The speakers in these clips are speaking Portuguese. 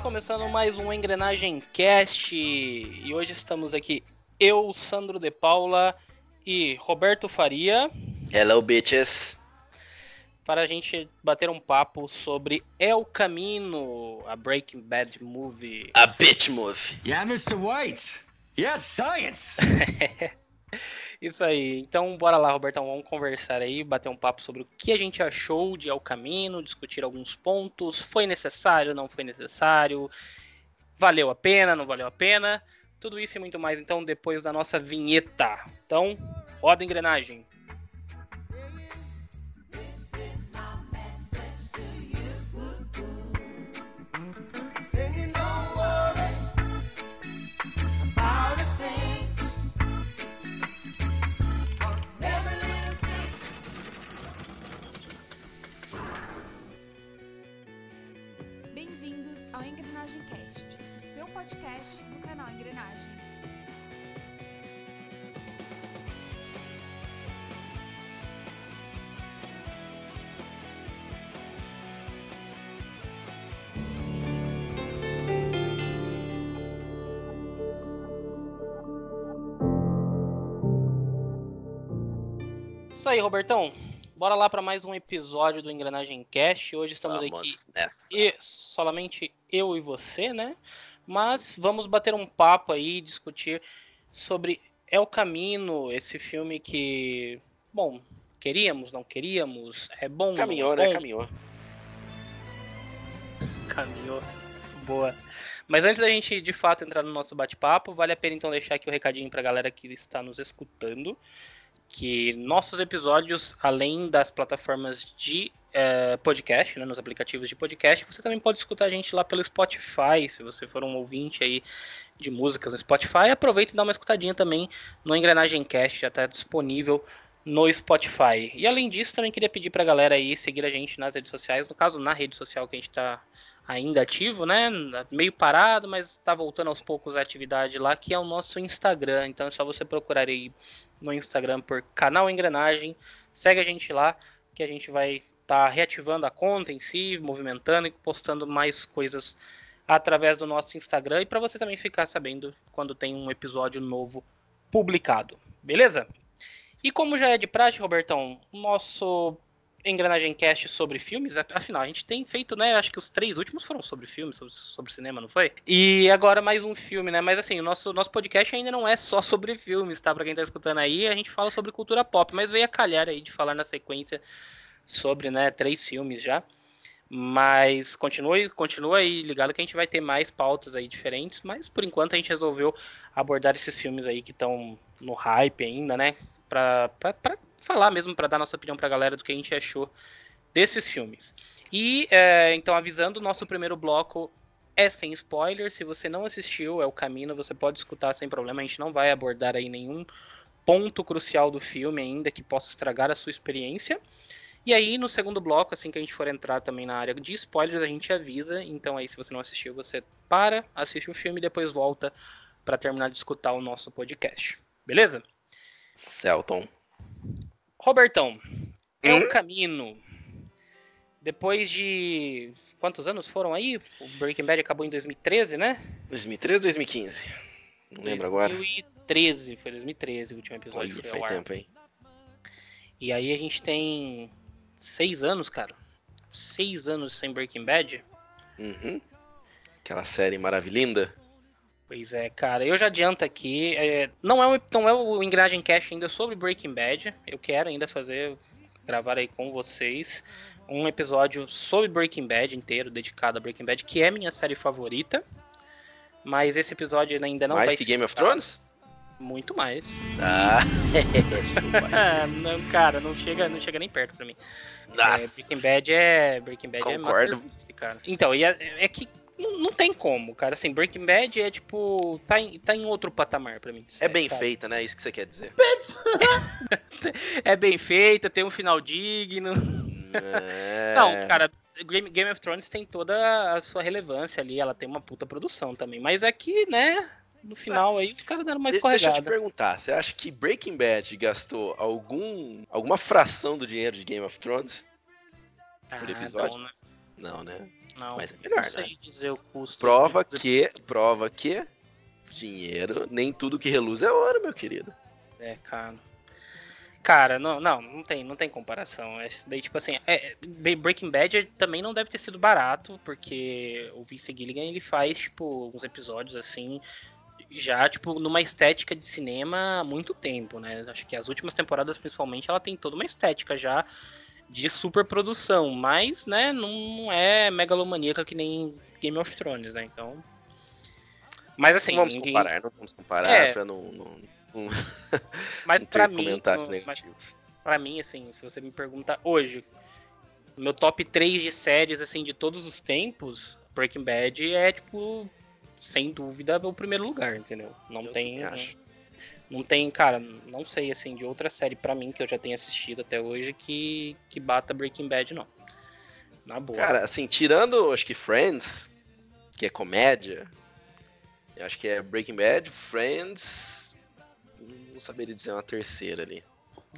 Estamos começando mais um Engrenagem Cast e hoje estamos aqui eu, Sandro de Paula e Roberto Faria. Hello, bitches. Para a gente bater um papo sobre El Camino, a Breaking Bad movie. A bitch movie. Yeah, Mr. White. Yes, science. Isso aí. Então, bora lá, Robertão. Vamos conversar aí, bater um papo sobre o que a gente achou de El Camino, discutir alguns pontos. Foi necessário, não foi necessário? Valeu a pena, não valeu a pena? Tudo isso e muito mais, então, depois da nossa vinheta. Então, roda a engrenagem. Podcast do canal Engrenagem. Isso aí, Robertão. Bora lá para mais um episódio do Engrenagem Cast. Hoje estamos aqui Vamos nessa. e somente eu e você, né? Mas vamos bater um papo aí, discutir sobre El Camino, esse filme que, bom, queríamos, não queríamos, é bom, Caminhou, não é né? bom, Caminhou. caminhou. Boa. Mas antes da gente de fato entrar no nosso bate-papo, vale a pena então deixar aqui o recadinho pra galera que está nos escutando, que nossos episódios, além das plataformas de eh, podcast, né, nos aplicativos de podcast, você também pode escutar a gente lá pelo Spotify, se você for um ouvinte aí de músicas no Spotify, aproveita e dá uma escutadinha também no Engrenagem Cast, já está disponível no Spotify. E além disso, também queria pedir pra galera aí seguir a gente nas redes sociais, no caso na rede social que a gente tá ainda ativo, né? Meio parado, mas tá voltando aos poucos a atividade lá, que é o nosso Instagram. Então é só você procurar aí no Instagram por canal Engrenagem. Segue a gente lá, que a gente vai estar reativando a conta em si, movimentando e postando mais coisas através do nosso Instagram e para você também ficar sabendo quando tem um episódio novo publicado. Beleza? E como já é de praxe, Robertão, nosso Engrenagem Cast sobre filmes, afinal, a gente tem feito, né? Acho que os três últimos foram sobre filmes, sobre, sobre cinema, não foi? E agora mais um filme, né? Mas assim, o nosso, nosso podcast ainda não é só sobre filmes, tá? Pra quem tá escutando aí, a gente fala sobre cultura pop, mas veio a calhar aí de falar na sequência sobre, né, três filmes já. Mas continue, continua aí ligado que a gente vai ter mais pautas aí diferentes, mas por enquanto a gente resolveu abordar esses filmes aí que estão no hype ainda, né? Pra, pra, pra falar mesmo, pra dar nossa opinião pra galera do que a gente achou desses filmes. E é, então, avisando, o nosso primeiro bloco é sem spoiler. Se você não assistiu, é o caminho, você pode escutar sem problema. A gente não vai abordar aí nenhum ponto crucial do filme ainda que possa estragar a sua experiência. E aí, no segundo bloco, assim que a gente for entrar também na área de spoilers, a gente avisa. Então, aí, se você não assistiu, você para, assiste o filme e depois volta para terminar de escutar o nosso podcast. Beleza? Celton. Robertão, é Hum? um caminho. Depois de. Quantos anos foram aí? O Breaking Bad acabou em 2013, né? 2013 2015? Não lembro agora. 2013, foi 2013 o último episódio. Olha, foi tempo, hein? E aí a gente tem seis anos, cara. Seis anos sem Breaking Bad. Uhum. Aquela série maravilhinda. Pois é, cara. Eu já adianto aqui. é, não, é o, não é o Engrenagem Cash ainda sobre Breaking Bad. Eu quero ainda fazer. Gravar aí com vocês um episódio sobre Breaking Bad inteiro, dedicado a Breaking Bad, que é minha série favorita. Mas esse episódio ainda não Mais vai que Game of. Thrones? Muito mais. Ah, não, cara, não chega, não chega nem perto pra mim. É. Breaking Bad é. Breaking Bad Concordo. é cara. Então, e é, é que não, não tem como, cara. Assim, Breaking Bad é tipo. tá em, tá em outro patamar pra mim. É bem sabe? feita, né? Isso que você quer dizer. É bem feita, tem um final digno. É... Não, cara, Game, Game of Thrones tem toda a sua relevância ali. Ela tem uma puta produção também. Mas aqui, né? No final aí, os caras deram uma De- Deixa eu te escorregada. perguntar, você acha que Breaking Bad gastou algum alguma fração do dinheiro de Game of Thrones? por Ah, episódio? não, né? Não, né? Não, Mas é melhor, não sei dizer o custo. Prova que, prova que dinheiro, nem tudo que reluz é ouro, meu querido. É, cara. Cara, não, não, não tem, não tem comparação. Esse daí, tipo assim, é, é, Breaking Bad também não deve ter sido barato, porque o Vince Gilligan ele faz, tipo, uns episódios assim, já, tipo, numa estética de cinema há muito tempo, né? Acho que as últimas temporadas, principalmente, ela tem toda uma estética já de superprodução, mas, né, não é megalomaníaca que nem Game of Thrones, né? Então. Mas assim. não vamos ninguém- comparar, não vamos comparar É. pra não, não, não, Mas não pra mim, comentários mas negativos. Pra mim, assim, se você me pergunta hoje, meu top 3 de séries, assim, de todos os tempos, Breaking Bad é, tipo, sem dúvida, o primeiro lugar, entendeu? Não Eu tem. Não tem, cara, não sei, assim, de outra série pra mim que eu já tenho assistido até hoje que, que bata Breaking Bad, não. Na boa. Cara, assim, tirando, acho que Friends, que é comédia, eu acho que é Breaking Bad, Friends, não saberia dizer uma terceira ali.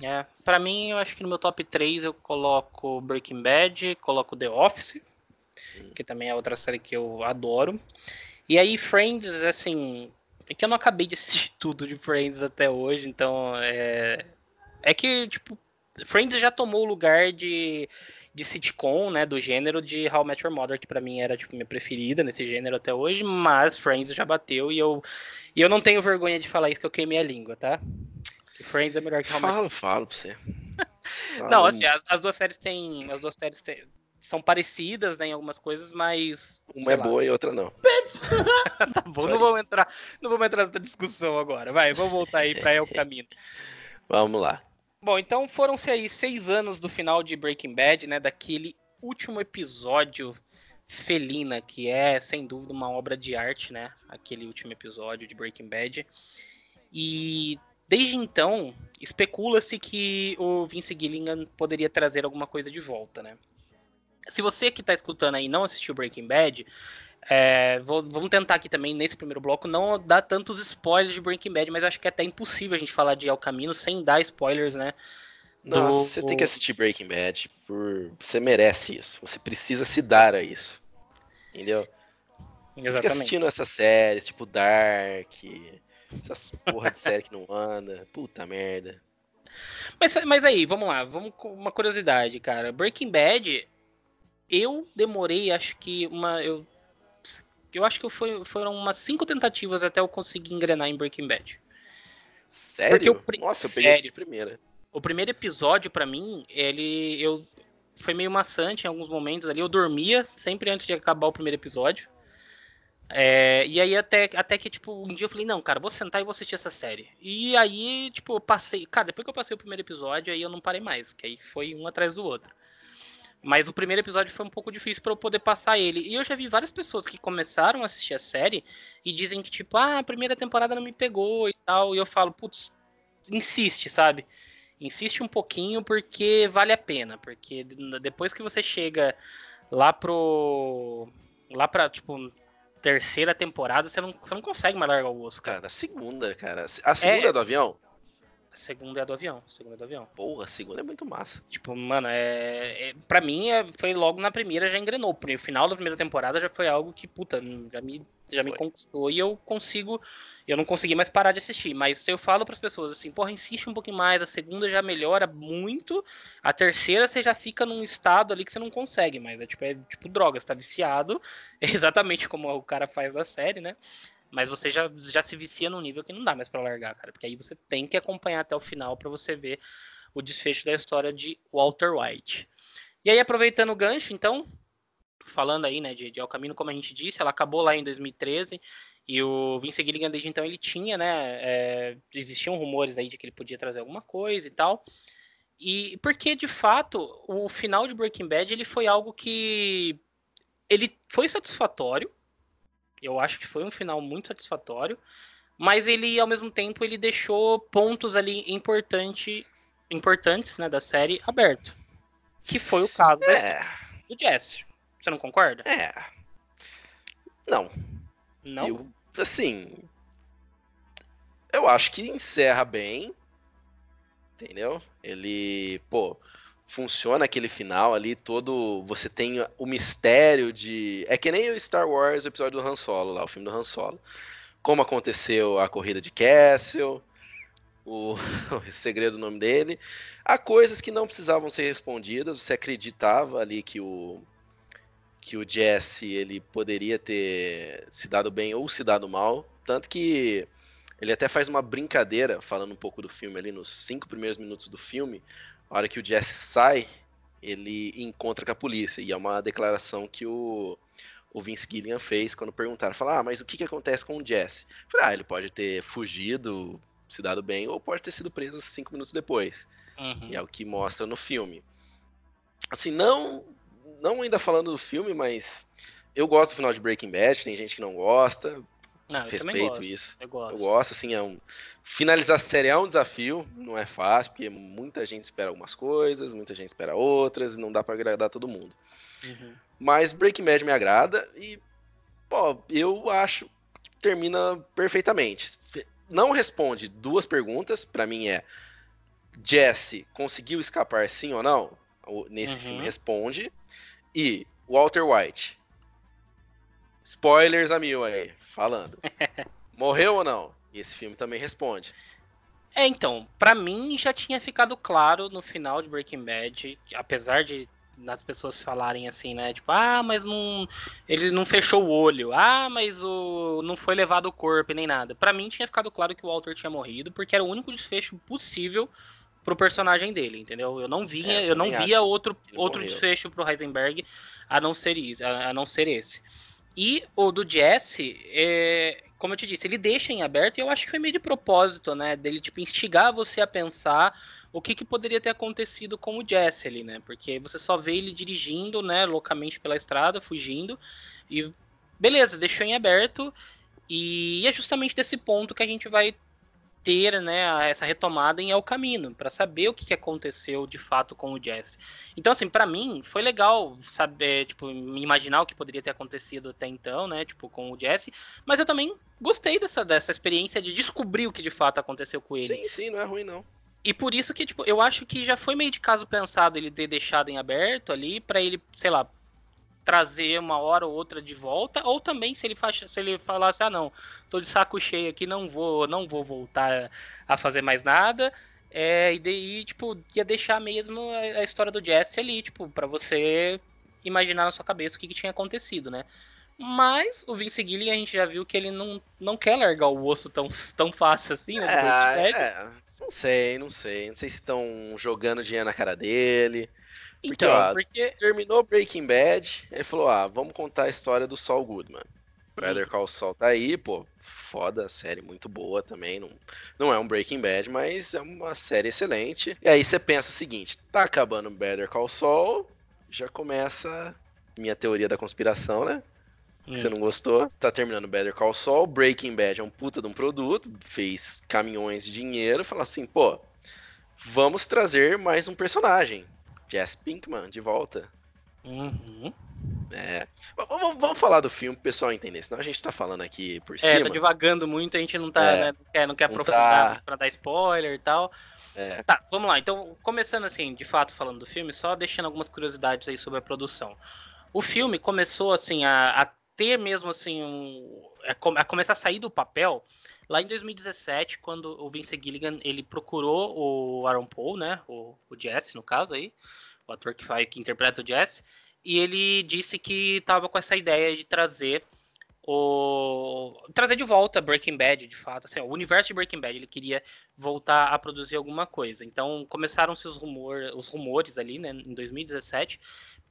É, pra mim, eu acho que no meu top 3 eu coloco Breaking Bad, coloco The Office, Hum. que também é outra série que eu adoro. E aí, Friends, assim, é que eu não acabei de assistir tudo de Friends até hoje, então é. É que, tipo, Friends já tomou o lugar de, de sitcom, né, do gênero de How I Met Your Mother, que pra mim era, tipo, minha preferida nesse gênero até hoje, mas Friends já bateu e eu, e eu não tenho vergonha de falar isso, que eu queimei a língua, tá? Que Friends é melhor que How I Met Falo, falo pra você. não, assim, as, as duas séries têm. As duas séries têm- são parecidas né, em algumas coisas, mas. Uma é lá, boa e outra não. Tá bom, Só não vamos entrar, não vamos entrar nessa discussão agora. Vai, vamos voltar aí pra El Caminho. Vamos lá. Bom, então foram-se aí seis anos do final de Breaking Bad, né? Daquele último episódio Felina, que é, sem dúvida, uma obra de arte, né? Aquele último episódio de Breaking Bad. E desde então, especula-se que o Vince Gilligan poderia trazer alguma coisa de volta, né? Se você que tá escutando aí não assistiu Breaking Bad, é, vou- vamos tentar aqui também, nesse primeiro bloco, não dar tantos spoilers de Breaking Bad, mas acho que é até impossível a gente falar de El Camino sem dar spoilers, né? Nossa, Do- você tem que assistir Breaking Bad. Por... Você merece isso. Você precisa se dar a isso. Entendeu? Você fica assistindo essas séries, tipo Dark, essas porra de série que não anda. Puta merda. Mas, mas aí, vamos lá, vamos com uma curiosidade, cara. Breaking Bad, eu demorei, acho que uma. Eu, eu acho que foi, foram umas cinco tentativas até eu conseguir engrenar em Breaking Bad. Sério? Pri- Nossa, eu peguei Sério. de primeira. O primeiro episódio, pra mim, ele. Eu, foi meio maçante em alguns momentos ali. Eu dormia sempre antes de acabar o primeiro episódio. É, e aí até, até que, tipo, um dia eu falei, não, cara, vou sentar e vou assistir essa série. E aí, tipo, eu passei. Cara, depois que eu passei o primeiro episódio, aí eu não parei mais, que aí foi um atrás do outro. Mas o primeiro episódio foi um pouco difícil pra eu poder passar ele. E eu já vi várias pessoas que começaram a assistir a série e dizem que, tipo, ah, a primeira temporada não me pegou e tal. E eu falo, putz, insiste, sabe? Insiste um pouquinho porque vale a pena. Porque depois que você chega lá pro. Lá pra, tipo, terceira temporada, você não, você não consegue mais largar o osso, cara. Cara, a segunda, cara. A segunda é do avião? A segunda é do avião. A segunda é do avião. Porra, a segunda é muito massa. Tipo, mano, é. é pra mim, é, foi logo na primeira, já engrenou. O final da primeira temporada já foi algo que, puta, já me, já me Foi. conquistou e eu consigo. Eu não consegui mais parar de assistir. Mas se eu falo pras pessoas assim, porra, insiste um pouquinho mais, a segunda já melhora muito, a terceira você já fica num estado ali que você não consegue mais. É tipo, é tipo droga, você tá viciado, exatamente como o cara faz na série, né? Mas você já, já se vicia num nível que não dá mais pra largar, cara. Porque aí você tem que acompanhar até o final pra você ver o desfecho da história de Walter White. E aí, aproveitando o gancho, então, falando aí, né, de, de El Camino, como a gente disse, ela acabou lá em 2013, e o Vince Gilligan, desde então, ele tinha, né, é, existiam rumores aí de que ele podia trazer alguma coisa e tal, e porque, de fato, o final de Breaking Bad, ele foi algo que, ele foi satisfatório, eu acho que foi um final muito satisfatório, mas ele, ao mesmo tempo, ele deixou pontos ali importante, importantes né, da série aberto. Que foi o caso É, do Jesse. Você não concorda? é. Não, Não? eu, assim. Eu acho que encerra bem. Entendeu? Ele, pô, funciona aquele final ali, todo. Você tem o mistério de. É que nem o Star Wars, o episódio do Han Solo, lá, o filme do Han Solo. Como aconteceu a corrida de Castle, o, o segredo do nome dele. Há coisas que não precisavam ser respondidas, você acreditava ali que o. Que o Jesse ele poderia ter se dado bem ou se dado mal. Tanto que ele até faz uma brincadeira, falando um pouco do filme ali, nos cinco primeiros minutos do filme, a hora que o Jesse sai, ele encontra com a polícia. E é uma declaração que o, o Vince Gilligan fez quando perguntaram. Falaram, ah, mas o que, que acontece com o Jesse? Falei, ah, ele pode ter fugido, se dado bem, ou pode ter sido preso cinco minutos depois. Uhum. E é o que mostra no filme. Assim, não, não ainda falando do filme, mas eu gosto do final de Breaking Bad, tem gente que não gosta. Não, respeito isso. Eu gosto. eu gosto, assim, é um. Finalizar a série é um desafio, não é fácil, porque muita gente espera algumas coisas, muita gente espera outras, e não dá para agradar todo mundo. Uhum. Mas Breaking Bad me agrada e, pô, eu acho que termina perfeitamente. Não responde duas perguntas, para mim é Jesse conseguiu escapar sim ou não? Nesse uhum. filme responde. E Walter White. Spoilers a mil aí falando. Morreu ou não? E esse filme também responde. É, então, para mim já tinha ficado claro no final de Breaking Bad, apesar de nas pessoas falarem assim, né? Tipo, ah, mas não. Ele não fechou o olho. Ah, mas o. não foi levado o corpo nem nada. para mim tinha ficado claro que o Walter tinha morrido, porque era o único desfecho possível pro personagem dele, entendeu? Eu não via, é, eu não via outro, outro desfecho pro Heisenberg a não ser isso, a, a não ser esse. E o do Jesse, é, como eu te disse, ele deixa em aberto e eu acho que foi meio de propósito, né? Dele, tipo, instigar você a pensar o que, que poderia ter acontecido com o Jesse ali, né? Porque você só vê ele dirigindo, né, loucamente pela estrada, fugindo, e beleza, deixou em aberto. E é justamente desse ponto que a gente vai ter né, essa retomada em El Camino, para saber o que, que aconteceu de fato com o Jesse. Então, assim, para mim foi legal saber, tipo, imaginar o que poderia ter acontecido até então, né, tipo, com o Jesse, mas eu também gostei dessa, dessa experiência de descobrir o que de fato aconteceu com ele. Sim, sim, não é ruim não. E por isso que, tipo, eu acho que já foi meio de caso pensado ele ter deixado em aberto ali, para ele, sei lá, trazer uma hora ou outra de volta, ou também se ele, faz, se ele falasse, ah não, tô de saco cheio aqui, não vou, não vou voltar a fazer mais nada, é, e daí, tipo, ia deixar mesmo a, a história do Jesse ali, tipo, para você imaginar na sua cabeça o que, que, tinha acontecido, né? Mas o Vince Gilligan a gente já viu que ele não, não quer largar o osso tão, tão fácil assim, né? É, é, não sei, não sei. Não sei se estão jogando dinheiro na cara dele. Porque, então, ó, porque terminou Breaking Bad, ele falou: ah, vamos contar a história do Saul Goodman. Hum. Better Call Saul tá aí, pô, foda, série muito boa também. Não, não é um Breaking Bad, mas é uma série excelente. E aí você pensa o seguinte: tá acabando Better Call Saul, já começa minha teoria da conspiração, né? Hum. Você não gostou? Tá terminando Better Call Saul, Breaking Bad é um puta de um produto, fez caminhões de dinheiro, fala assim, pô, vamos trazer mais um personagem. Jess Pinkman de volta. Uhum. É. Vamos, vamos, falar do filme pro pessoal entender, senão a gente tá falando aqui por é, cima. É, tá devagando muito, a gente não tá, é, né, não quer, não quer aprofundar tá... pra dar spoiler e tal. É. Tá, vamos lá. Então, começando assim, de fato, falando do filme, só deixando algumas curiosidades aí sobre a produção. O filme começou assim a, a ter mesmo assim um, a, começar a sair do papel lá em 2017, quando o Vince Gilligan ele procurou o Aaron Paul, né, o, o Jesse no caso aí, o ator que faz que interpreta o Jesse, e ele disse que estava com essa ideia de trazer o trazer de volta Breaking Bad, de fato, assim, o universo de Breaking Bad, ele queria voltar a produzir alguma coisa. Então começaram-se os, os rumores ali, né, em 2017,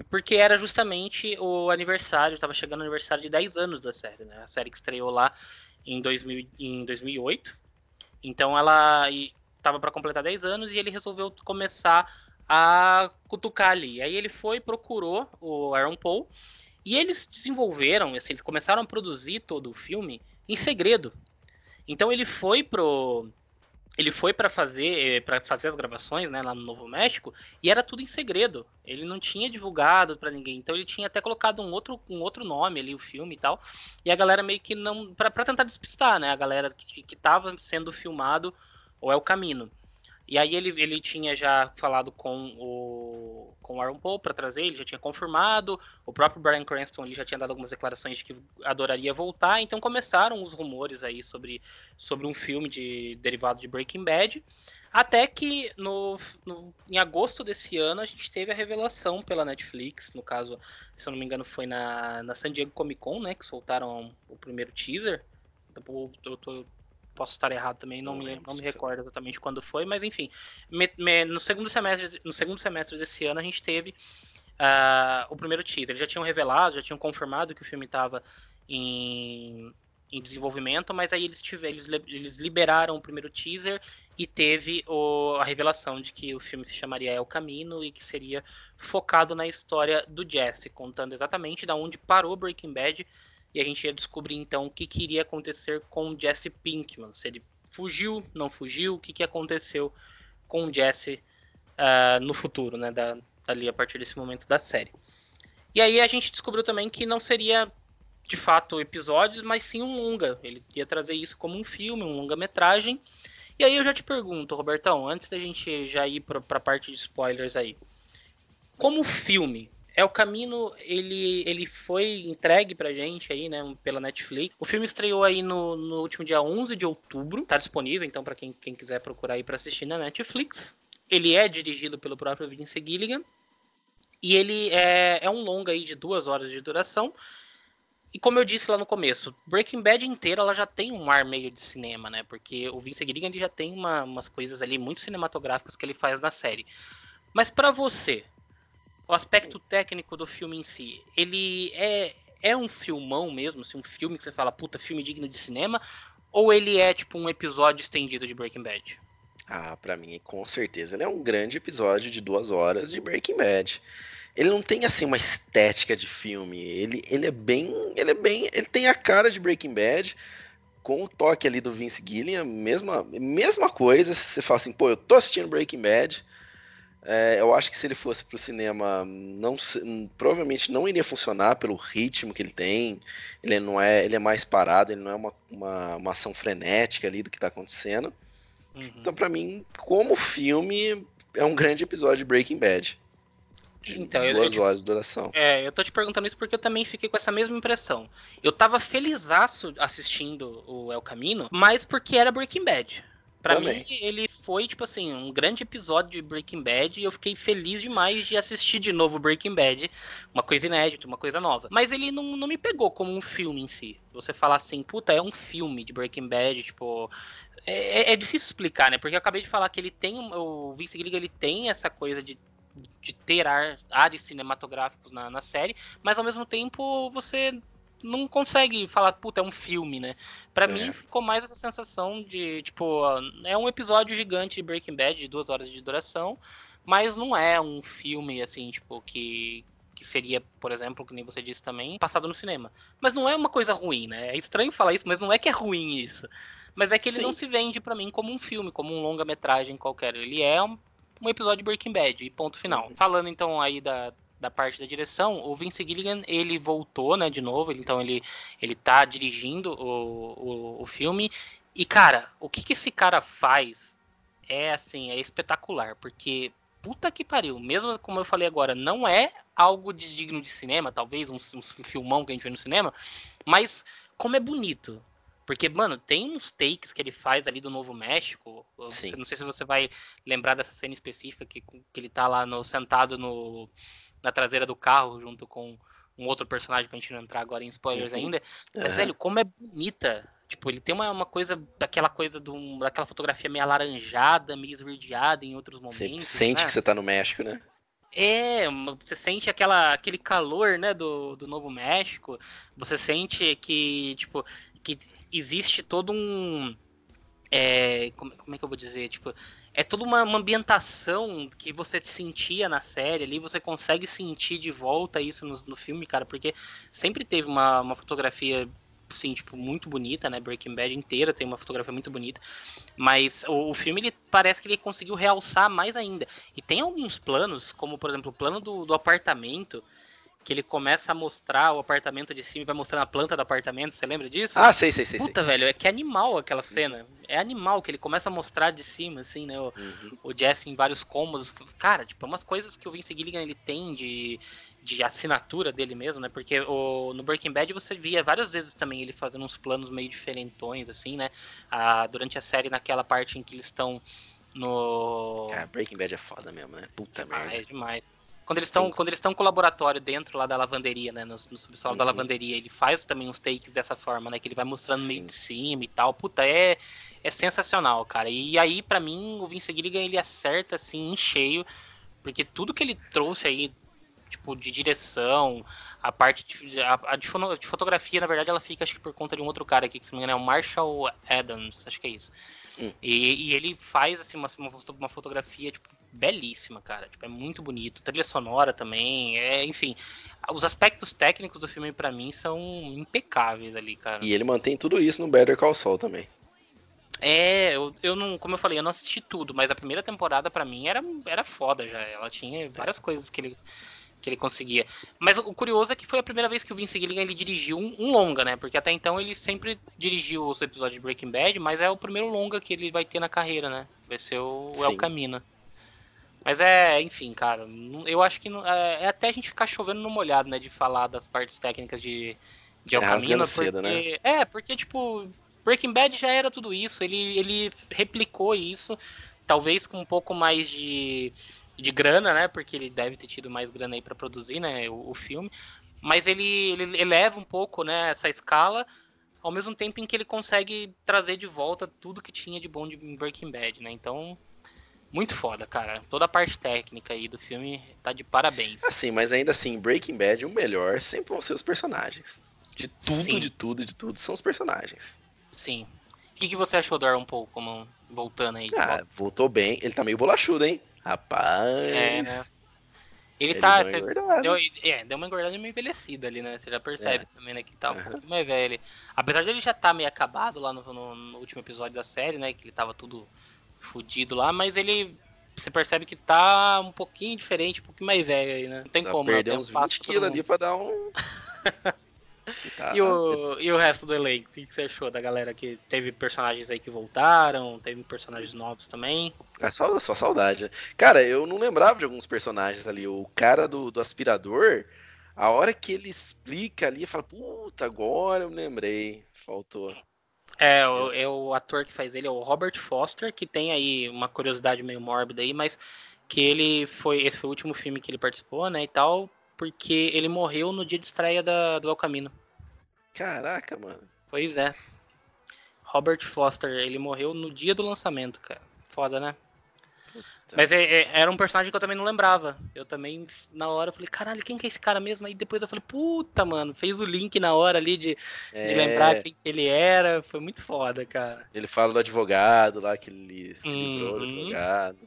porque era justamente o aniversário, estava chegando o aniversário de 10 anos da série, né? A série que estreou lá em, 2000, em 2008. Então ela estava para completar 10 anos e ele resolveu começar a cutucar ali. Aí ele foi, procurou o Aaron Paul e eles desenvolveram, assim, eles começaram a produzir todo o filme em segredo. Então ele foi pro ele foi para fazer eh, para fazer as gravações né, lá no Novo México e era tudo em segredo. Ele não tinha divulgado para ninguém. Então ele tinha até colocado um outro um outro nome ali o filme e tal. E a galera meio que não para tentar despistar né a galera que, que tava sendo filmado ou é o caminho E aí ele, ele tinha já falado com o, com o Aaron Paul para trazer, ele já tinha confirmado, o próprio Brian Cranston ele já tinha dado algumas declarações de que adoraria voltar, então começaram os rumores aí sobre, sobre um filme de derivado de Breaking Bad. Até que no, no, em agosto desse ano a gente teve a revelação pela Netflix, no caso, se eu não me engano, foi na, na San Diego Comic Con, né? Que soltaram o primeiro teaser. Eu, eu tô posso estar errado também, não, não me, não me recordo exatamente quando foi, mas enfim, me, me, no segundo semestre, no segundo semestre desse ano a gente teve uh, o primeiro teaser. Eles já tinham revelado, já tinham confirmado que o filme estava em, em desenvolvimento, mas aí eles, tiver, eles, eles liberaram o primeiro teaser e teve o, a revelação de que o filme se chamaria El Camino e que seria focado na história do Jesse, contando exatamente da onde parou Breaking Bad e a gente ia descobrir então o que, que iria acontecer com Jesse Pinkman. Se ele fugiu, não fugiu, o que, que aconteceu com o Jesse uh, no futuro, né? Da, ali a partir desse momento da série. E aí a gente descobriu também que não seria de fato episódios, mas sim um longa. Ele ia trazer isso como um filme, um longa-metragem. E aí eu já te pergunto, Robertão, antes da gente já ir para a parte de spoilers aí. Como filme, é o Camino, ele, ele foi entregue pra gente aí, né, pela Netflix. O filme estreou aí no, no último dia 11 de outubro. Tá disponível, então, para quem, quem quiser procurar aí pra assistir na Netflix. Ele é dirigido pelo próprio Vince Gilligan. E ele é, é um longa aí de duas horas de duração. E como eu disse lá no começo, Breaking Bad inteira ela já tem um ar meio de cinema, né? Porque o Vince Gilligan ele já tem uma, umas coisas ali muito cinematográficas que ele faz na série. Mas para você, o aspecto técnico do filme em si, ele é, é um filmão mesmo, assim, um filme que você fala, puta, filme digno de cinema, ou ele é tipo um episódio estendido de Breaking Bad? Ah, para mim, com certeza, ele é um grande episódio de duas horas de Breaking Bad. Ele não tem assim uma estética de filme, ele, ele é bem, ele é bem, ele tem a cara de Breaking Bad, com o toque ali do Vince Gilliam, mesma, mesma coisa, você fala assim, pô, eu tô assistindo Breaking Bad, é, eu acho que se ele fosse para o cinema, não, provavelmente não iria funcionar pelo ritmo que ele tem. Ele não é, ele é mais parado, ele não é uma, uma, uma ação frenética ali do que está acontecendo. Uhum. Então, para mim, como filme, é um grande episódio de Breaking Bad. De então, duas eu, horas de duração. É, eu tô te perguntando isso porque eu também fiquei com essa mesma impressão. Eu tava felizaço assistindo o El Camino, mas porque era Breaking Bad. Pra Também. mim, ele foi, tipo assim, um grande episódio de Breaking Bad e eu fiquei feliz demais de assistir de novo Breaking Bad. Uma coisa inédita, uma coisa nova. Mas ele não, não me pegou como um filme em si. Você falar assim, puta, é um filme de Breaking Bad, tipo. É, é, é difícil explicar, né? Porque eu acabei de falar que ele tem. O Vince Gilligan, ele tem essa coisa de de ter ar, ares cinematográficos na, na série, mas ao mesmo tempo você não consegue falar, puta, é um filme, né? Para é. mim ficou mais essa sensação de, tipo, é um episódio gigante de Breaking Bad, de duas horas de duração, mas não é um filme, assim, tipo, que, que seria, por exemplo, que nem você disse também, passado no cinema. Mas não é uma coisa ruim, né? É estranho falar isso, mas não é que é ruim isso. Mas é que ele Sim. não se vende para mim como um filme, como um longa-metragem qualquer. Ele é um, um episódio de Breaking Bad, e ponto final. Uhum. Falando então aí da, da parte da direção, o Vince Gilligan, ele voltou, né, de novo, então ele, ele tá dirigindo o, o, o filme, e cara, o que que esse cara faz é, assim, é espetacular, porque puta que pariu, mesmo como eu falei agora, não é algo de digno de cinema, talvez um, um filmão que a gente vê no cinema, mas como é bonito, porque, mano, tem uns takes que ele faz ali do Novo México. Sim. Não sei se você vai lembrar dessa cena específica que, que ele tá lá no, sentado no, na traseira do carro junto com um outro personagem pra gente não entrar agora em spoilers uhum. ainda. Mas, uhum. velho, como é bonita. Tipo, ele tem uma, uma coisa, daquela coisa do, daquela fotografia meio alaranjada, meio esverdeada em outros momentos. Você sente né? que você tá no México, né? É, você sente aquela, aquele calor, né, do, do Novo México. Você sente que, tipo, que existe todo um. É, como, como é que eu vou dizer? Tipo, é toda uma, uma, ambientação que você sentia na série ali, você consegue sentir de volta isso no, no filme, cara, porque sempre teve uma, uma fotografia assim, tipo, muito bonita, né? Breaking Bad inteira tem uma fotografia muito bonita. Mas o, o, filme, ele parece que ele conseguiu realçar mais ainda. E tem alguns planos, como por exemplo o plano do, do apartamento, que ele começa a mostrar o apartamento de cima e vai mostrando a planta do apartamento, você lembra disso? Ah, sei, sei, sei. Puta, sei. velho, é que é animal aquela cena. É animal que ele começa a mostrar de cima, assim, né? O, Uhum. o Jesse em vários cômodos. Cara, tipo, é umas coisas que o Vince Gilligan ele tem de, de assinatura dele mesmo, né? Porque o, no Breaking Bad você via várias vezes também ele fazendo uns planos meio diferentões, assim, né? Ah, durante a série, naquela parte em que eles estão no. Cara, Breaking Bad é foda mesmo, né? Puta Ah, merda. é demais. Quando eles estão quando eles estão com o laboratório dentro lá da lavanderia, né, no, no subsolo da Uhum. lavanderia, ele faz também uns takes dessa forma, né, que ele vai mostrando meio Sim. de cima e tal. Puta, é é sensacional, cara. E aí pra mim o Vince Gilligan ele acerta assim em cheio, porque tudo que ele trouxe aí tipo de direção, a parte de, a, a de, fono- de fotografia, na verdade, ela fica acho que por conta de um outro cara aqui que se não me engano é o Marshall Adams, acho que é isso. Hum. E, e ele faz assim uma, uma fotografia tipo belíssima, cara. Tipo, é muito bonito. Trilha sonora também. É, enfim, os aspectos técnicos do filme pra mim são impecáveis ali, cara. E ele mantém tudo isso no Better Call Saul também. É, eu, eu não, como eu falei, eu não assisti tudo, mas a primeira temporada pra mim era, era foda já. Ela tinha várias coisas que ele, que ele conseguia. Mas o curioso é que foi a primeira vez que o Vince Gilligan ele dirigiu um, um longa, né? Porque até então ele sempre dirigiu os episódios de Breaking Bad, mas é o primeiro longa que ele vai ter na carreira, né? Vai ser o, o El Sim. Camino. Mas é, enfim, cara, eu acho que é, é até a gente ficar chovendo no molhado, né? De falar das partes técnicas de, de El É, Camino. rasgando Porque, cedo, né? É, porque, tipo, Breaking Bad já era tudo isso, ele, ele replicou isso, talvez com um pouco mais de, de grana, né? Porque ele deve ter tido mais grana aí pra produzir, né? O, o filme. Mas ele, ele eleva um pouco, né? Essa escala, ao mesmo tempo em que ele consegue trazer de volta tudo que tinha de bom de Breaking Bad, né? Então, muito foda, cara. Toda a parte técnica aí do filme tá de parabéns. Assim, mas ainda assim, Breaking Bad, o melhor sempre vão ser os personagens. De tudo, Sim. de tudo, de tudo, são os personagens. Sim. O que, que você achou do Aaron Paul como voltando aí? Ah, volta? voltou bem. Ele tá meio bolachudo, hein? Rapaz. É, né? Ele, ele tá. deu deu, é, deu uma engordada meio envelhecida ali, né? Você já percebe também, né? Que tá um Aham. pouco mais velho. Apesar de ele já tá meio acabado lá no, no- no último episódio da série, né? Que ele tava tudo fudido lá, mas ele. Você percebe que tá um pouquinho diferente, um pouquinho mais velho aí, né? Não tem Tá como, né? Tem uns espaço 20 pra todo quilos ali pra dar um. Tá- E o, e o resto do elenco? O que você achou da galera que teve personagens aí que voltaram? Teve personagens novos também? É só, só saudade. né? Cara, eu não lembrava de alguns personagens ali. O cara do, do aspirador, a hora que ele explica ali, fala, puta, agora eu lembrei. Faltou. É, o, é o ator que faz ele, é o Robert Foster, que tem aí uma curiosidade meio mórbida aí, mas que ele foi. Esse foi o último filme que ele participou, né? E tal, porque ele morreu no dia de estreia da, do El Camino. Caraca, mano. Pois é. Robert Foster, ele morreu no dia do lançamento, cara. Foda, né? Mas é- é- era um personagem que eu também não lembrava. Eu também, na hora, eu falei, caralho, quem que é esse cara mesmo? Aí depois eu falei, puta, mano, fez o link na hora ali de, de É, lembrar quem que ele era. Foi muito foda, cara. Ele fala do advogado lá, que ele se livrou do Uhum. advogado.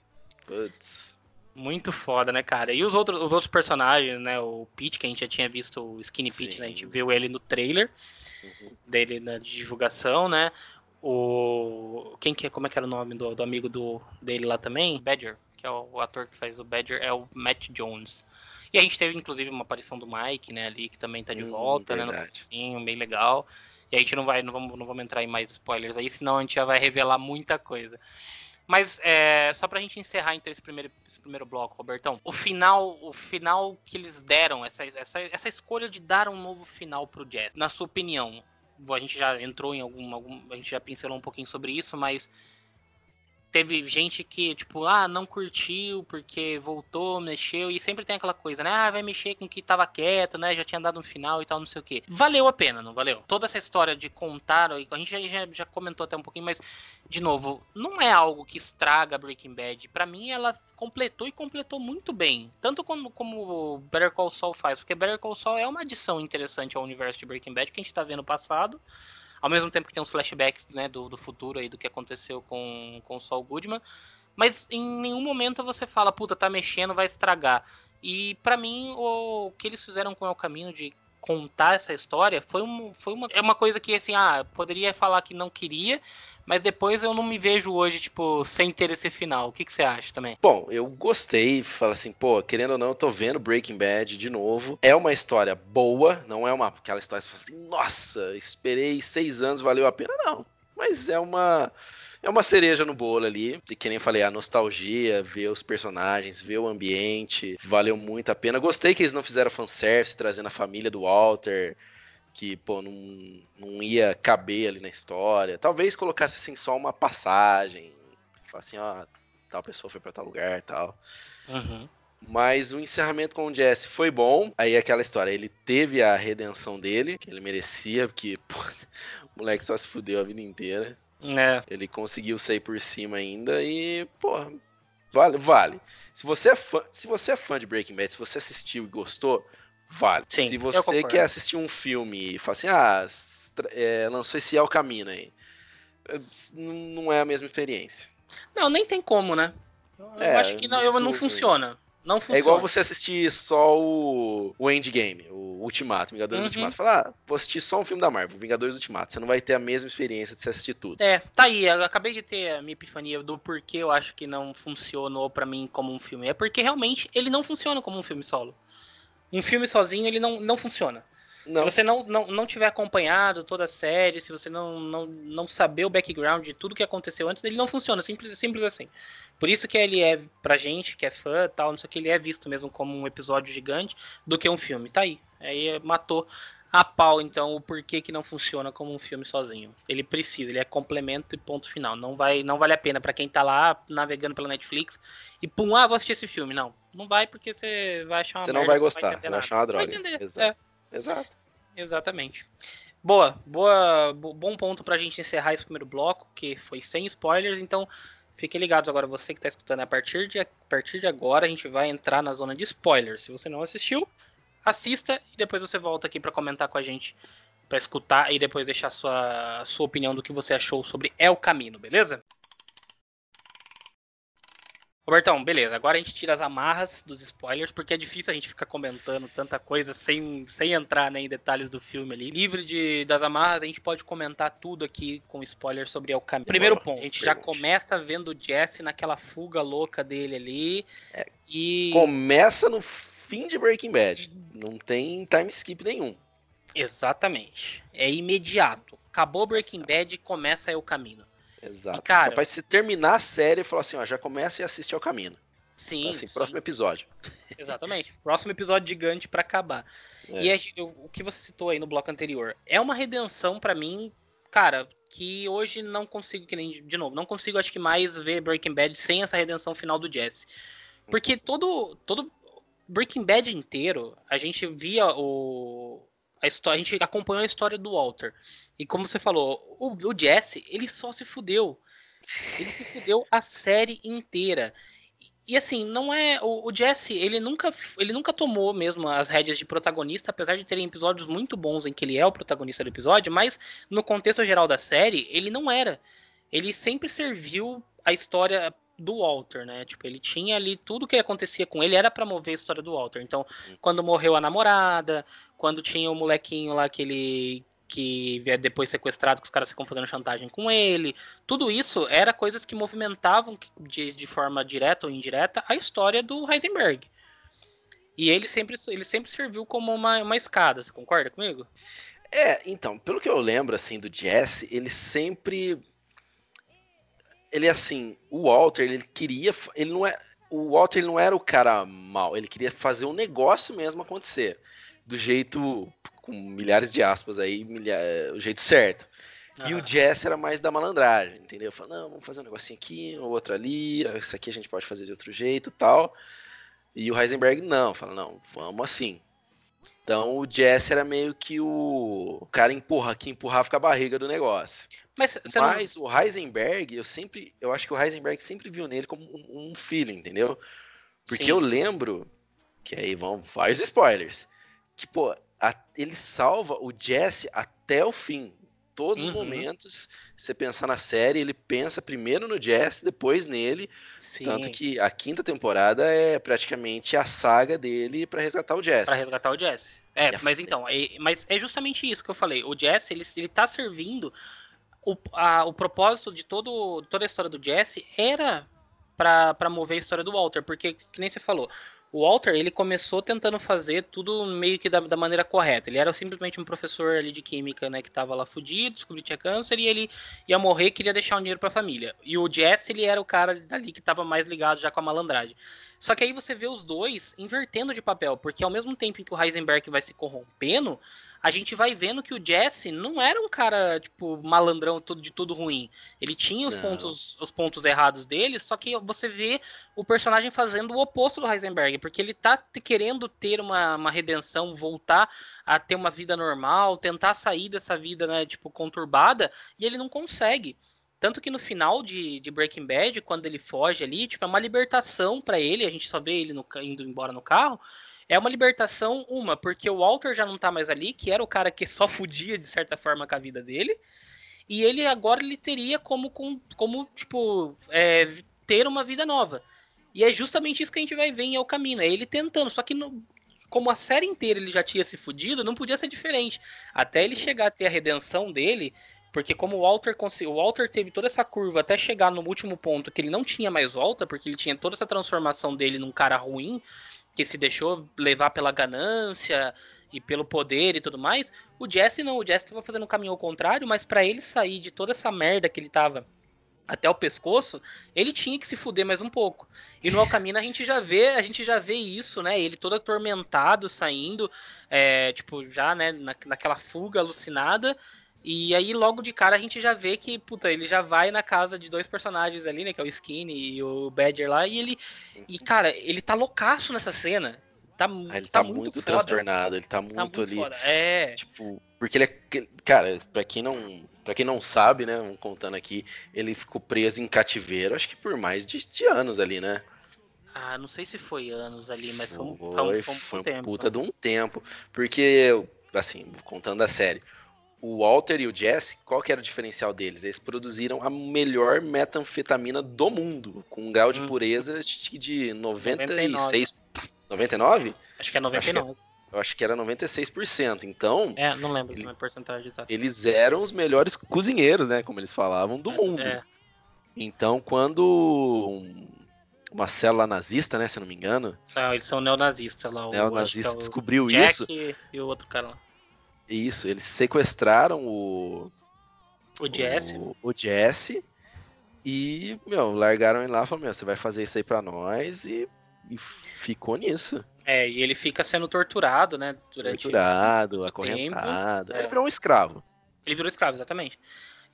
Putz. Muito foda, né, cara? E os outros, os outros personagens, né? O Pete, que a gente já tinha visto, o Skinny Pete, né? A gente viu ele no trailer Uhum. dele na divulgação, né? O. Quem que é? Como é que era o nome do, do amigo do, dele lá também? Badger, que é o, o ator que faz o Badger, é o Matt Jones. E a gente teve, inclusive, uma aparição do Mike, né, ali, que também tá de Hum, volta, né? No verdade. comecinho, bem legal. E a gente não vai, não vamos, não vamos entrar em mais spoilers aí, senão a gente já vai revelar muita coisa. Mas é, só pra gente encerrar então esse primeiro, esse primeiro bloco, Robertão. O final, o final que eles deram, essa, essa, essa escolha de dar um novo final pro Jazz, na sua opinião, a gente já entrou em algum, algum. A gente já pincelou um pouquinho sobre isso, mas teve gente que, tipo, ah, não curtiu porque voltou, mexeu, e sempre tem aquela coisa, né? Ah, vai mexer com o que tava quieto, né? Já tinha dado um final e tal, não sei o quê. Valeu a pena, não valeu? Toda essa história de contar, a gente já, já, já comentou até um pouquinho, mas, de novo, não é algo que estraga Breaking Bad. Pra mim, ela completou e completou muito bem. Tanto como, como Better Call Saul faz, porque Better Call Saul é uma adição interessante ao universo de Breaking Bad que a gente tá vendo no passado. Ao mesmo tempo que tem uns flashbacks né, do, do futuro aí, do que aconteceu com, com o Saul Goodman. Mas em nenhum momento você fala, puta, tá mexendo, vai estragar. E pra mim, o que eles fizeram com o Caminho de contar essa história foi, um, foi uma, é uma coisa que, assim, ah, poderia falar que não queria, mas depois eu não me vejo hoje, tipo, sem ter esse final. O que, que você acha também? Bom, eu gostei, fala assim, pô, querendo ou não, eu tô vendo Breaking Bad de novo. É uma história boa, não é uma aquela história que você fala assim, nossa, esperei seis anos, valeu a pena. Não, mas é uma é uma cereja no bolo ali. E que nem falei, a nostalgia, ver os personagens, ver o ambiente, valeu muito a pena. Gostei que eles não fizeram fanservice, trazendo a família do Walter, que, pô, não, não ia caber ali na história. Talvez colocasse, assim, só uma passagem. Assim, ó, tal pessoa foi pra tal lugar e tal. Uhum. Mas o encerramento com o Jesse foi bom. Aí aquela história, ele teve a redenção dele, que ele merecia, porque pô, o moleque só se fudeu a vida inteira. É. Ele conseguiu sair por cima ainda e, pô, vale, vale. Se você é fã, se você é fã de Breaking Bad, se você assistiu e gostou, vale. Sim, se você quer assistir um filme e fala assim, ah, é, lançou esse El Camino aí, é, não é a mesma experiência. Não, nem tem como, né? Eu é, acho que não, eu, não funciona. Não funciona. É igual você assistir só o, o Endgame, o Ultimato, Vingadores uhum. Ultimato. Falar, ah, vou assistir só um filme da Marvel, Vingadores Ultimato. Você não vai ter a mesma experiência de você assistir tudo. É, tá aí. Eu acabei de ter a minha epifania do porquê eu acho que não funcionou para mim como um filme. É porque realmente ele não funciona como um filme solo. Um filme sozinho ele não, não funciona. Não. Se você não, não, não tiver acompanhado toda a série, se você não, não, não saber o background de tudo que aconteceu antes, ele não funciona, simples, simples assim. Por isso que ele é, pra gente, que é fã tal, não sei o que, ele é visto mesmo como um episódio gigante do que um filme. Tá aí. Aí matou a pau, então, o porquê que não funciona como um filme sozinho. Ele precisa, ele é complemento e ponto final. Não vai, não vale a pena para quem tá lá navegando pela Netflix e pum, ah, vou assistir esse filme. Não, não vai porque você vai achar uma Você merda, não vai gostar, não vai você vai achar uma droga. Vai entender. Exato. É. Exato. Exatamente. Boa, boa, bom ponto pra gente encerrar esse primeiro bloco, que foi sem spoilers, então fiquem ligados agora, você que tá escutando, a partir de, a partir de agora a gente vai entrar na zona de spoilers. Se você não assistiu, assista e depois você volta aqui para comentar com a gente, para escutar e depois deixar sua, sua opinião do que você achou sobre El Camino, beleza? Robertão, beleza. Agora a gente tira as amarras dos spoilers, porque é difícil a gente ficar comentando tanta coisa sem, sem entrar né, em detalhes do filme ali. Livre de, das amarras, a gente pode comentar tudo aqui com spoilers sobre El Camino. Primeiro ponto, a gente já começa vendo o Jesse naquela fuga louca dele ali. É, e. Começa no fim de Breaking Bad. Não tem time skip nenhum. Exatamente. É imediato. Acabou Breaking. Bad e começa El Camino. Exato. E, cara, Capaz você terminar a série e falar assim, ó, já começa e assiste ao caminho. Sim. Então, assim, sim. próximo episódio. Exatamente. Próximo episódio gigante para acabar. É. E é, o que você citou aí no bloco anterior é uma redenção para mim, cara, que hoje não consigo, que nem, de novo, não consigo, acho que mais ver Breaking Bad sem essa redenção final do Jesse. Porque todo, todo Breaking Bad inteiro, a gente via o, a história, a gente acompanhou a história do Walter. E como você falou, o, o Jesse, ele só se fudeu. Ele se fudeu a série inteira. E assim, não é. O, o, Jesse, ele nunca, ele nunca tomou mesmo as rédeas de protagonista, apesar de terem episódios muito bons em que ele é o protagonista do episódio, mas no contexto geral da série, ele não era. Ele sempre serviu a história do Walter, né? Tipo, ele tinha ali tudo que acontecia com ele era para mover a história do Walter. Então, quando morreu a namorada, quando tinha o molequinho lá que ele que é depois sequestrado, que os caras ficam fazendo chantagem com ele. Tudo isso era coisas que movimentavam de, de forma direta ou indireta a história do Heisenberg. E ele sempre, ele sempre serviu como uma, uma escada, você concorda comigo? É, então, pelo que eu lembro, assim, do Jesse, ele sempre... Ele, assim, o Walter, ele queria... Ele não é... O Walter ele não era o cara mal, ele queria fazer um negócio mesmo acontecer. Do jeito com milhares de aspas aí, milha... o jeito certo. E o Jess era mais da malandragem, entendeu? Falou, não, vamos fazer um negocinho aqui, outro ali, isso aqui a gente pode fazer de outro jeito tal. E o Heisenberg não, fala, não, vamos assim. Então o Jess era meio que o, o cara empurra, que empurrava com a barriga do negócio. Mas, Mas não... o Heisenberg, eu sempre, eu acho que o Heisenberg sempre viu nele como um, um filho, entendeu? Porque Sim. eu lembro que aí vão vários spoilers. Que, pô, a, ele salva o Jesse até o fim. Todos uhum. os momentos, você pensar na série, ele pensa primeiro no Jesse, depois nele, Sim. Tanto que a quinta temporada é praticamente a saga dele para resgatar o Jesse. Para resgatar o Jesse. É, mas então, é, mas é justamente isso que eu falei. O Jesse, ele, ele tá servindo. O, a, o propósito de todo, toda a história do Jesse era para mover a história do Walter, porque, que nem você falou, o Walter, ele começou tentando fazer tudo meio que da, da, maneira correta. Ele era simplesmente um professor ali de química, né, que tava lá fudido, descobriu que tinha câncer e ele ia morrer, queria deixar um dinheiro para a família. E o Jesse, ele era o cara dali que tava mais ligado já com a malandragem. Só que aí você vê os dois invertendo de papel, porque ao mesmo tempo em que o Heisenberg vai se corrompendo, a gente vai vendo que o Jesse não era um cara, tipo, malandrão tudo de tudo ruim. Ele tinha os pontos, os pontos errados dele, só que você vê o personagem fazendo o oposto do Heisenberg, porque ele tá querendo ter uma, uma redenção, voltar a ter uma vida normal, tentar sair dessa vida, né, tipo, conturbada, e ele não consegue. Tanto que no final de, de, Breaking Bad, quando ele foge ali, tipo, é uma libertação para ele, a gente só vê ele no, indo embora no carro, é uma libertação, uma, porque o Walter já não tá mais ali, que era o cara que só fudia de certa forma com a vida dele. E ele agora ele teria como, como tipo, é, ter uma vida nova. E é justamente isso que a gente vai ver em El Camino. É ele tentando, só que no, como a série inteira ele já tinha se fudido, não podia ser diferente. Até ele chegar a ter a redenção dele, porque como o Walter, o Walter teve toda essa curva até chegar no último ponto que ele não tinha mais volta, porque ele tinha toda essa transformação dele num cara ruim, que se deixou levar pela ganância e pelo poder e tudo mais. O Jesse não, o Jesse estava fazendo o caminho ao contrário, mas para ele sair de toda essa merda que ele tava até o pescoço, ele tinha que se fuder mais um pouco. E no Alcamino a gente já vê, a gente já vê isso, né? Ele todo atormentado, saindo, é, tipo, já, né, na, naquela fuga alucinada. E aí, logo de cara, a gente já vê que, puta, ele já vai na casa de dois personagens ali, né? Que é o Skinny e o Badger lá. E ele. E, cara, ele tá loucaço nessa cena. Tá, ah, ele tá, tá muito, muito transtornado, ele tá, tá muito, tá muito ali. Foda. É. Tipo, porque ele é. Cara, pra quem não. Pra quem não sabe, né? Contando aqui, ele ficou preso em cativeiro, acho que por mais de, de anos ali, né? Ah, não sei se foi anos ali, mas foi, foi, foi, foi um, foi um tempo. puta de um tempo. Porque, assim, contando a série, o Walter e o Jesse, qual que era o diferencial deles? Eles produziram a melhor metanfetamina do mundo, com um grau de hum. pureza de 96... 99? 99? Acho que é 99. Acho que, eu acho que era 96%. Então... É, não lembro ele, porcentagem exata. Eles eram os melhores cozinheiros, né? Como eles falavam, do é, mundo. É. Então, quando uma célula nazista, né? Se eu não me engano. Eles são neonazistas lá. O, neonazista é descobriu Jack isso. E o outro cara lá. Isso, eles sequestraram o. O Jesse. O, o Jesse. E, meu, largaram ele lá e falaram: Meu, você vai fazer isso aí pra nós. E, e ficou nisso. É, e ele fica sendo torturado, né? Durante torturado, acorrentado. Tempo. Ele é. virou um escravo. Ele virou escravo, exatamente.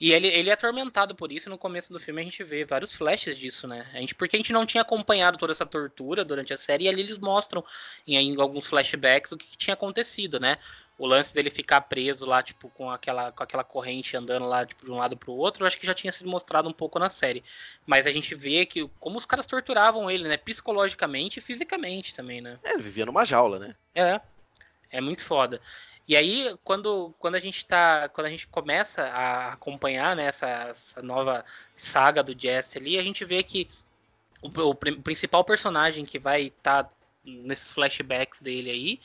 E ele, ele é atormentado por isso, no começo do filme a gente vê vários flashes disso, né? A gente, porque a gente não tinha acompanhado toda essa tortura durante a série, e ali eles mostram em, em alguns flashbacks o que, que, tinha acontecido, né? O lance dele ficar preso lá, tipo, com aquela, com aquela corrente andando lá tipo, de um lado pro outro, eu acho que já tinha sido mostrado um pouco na série. Mas a gente vê que como os caras torturavam ele, né? Psicologicamente e fisicamente também, né? É, ele vivia numa jaula, né? É. É muito foda. E aí, quando, quando a gente tá. Quando a gente começa a acompanhar né, essa, essa nova saga do Jesse ali, a gente vê que o, o principal personagem que vai estar tá nesses flashbacks dele aí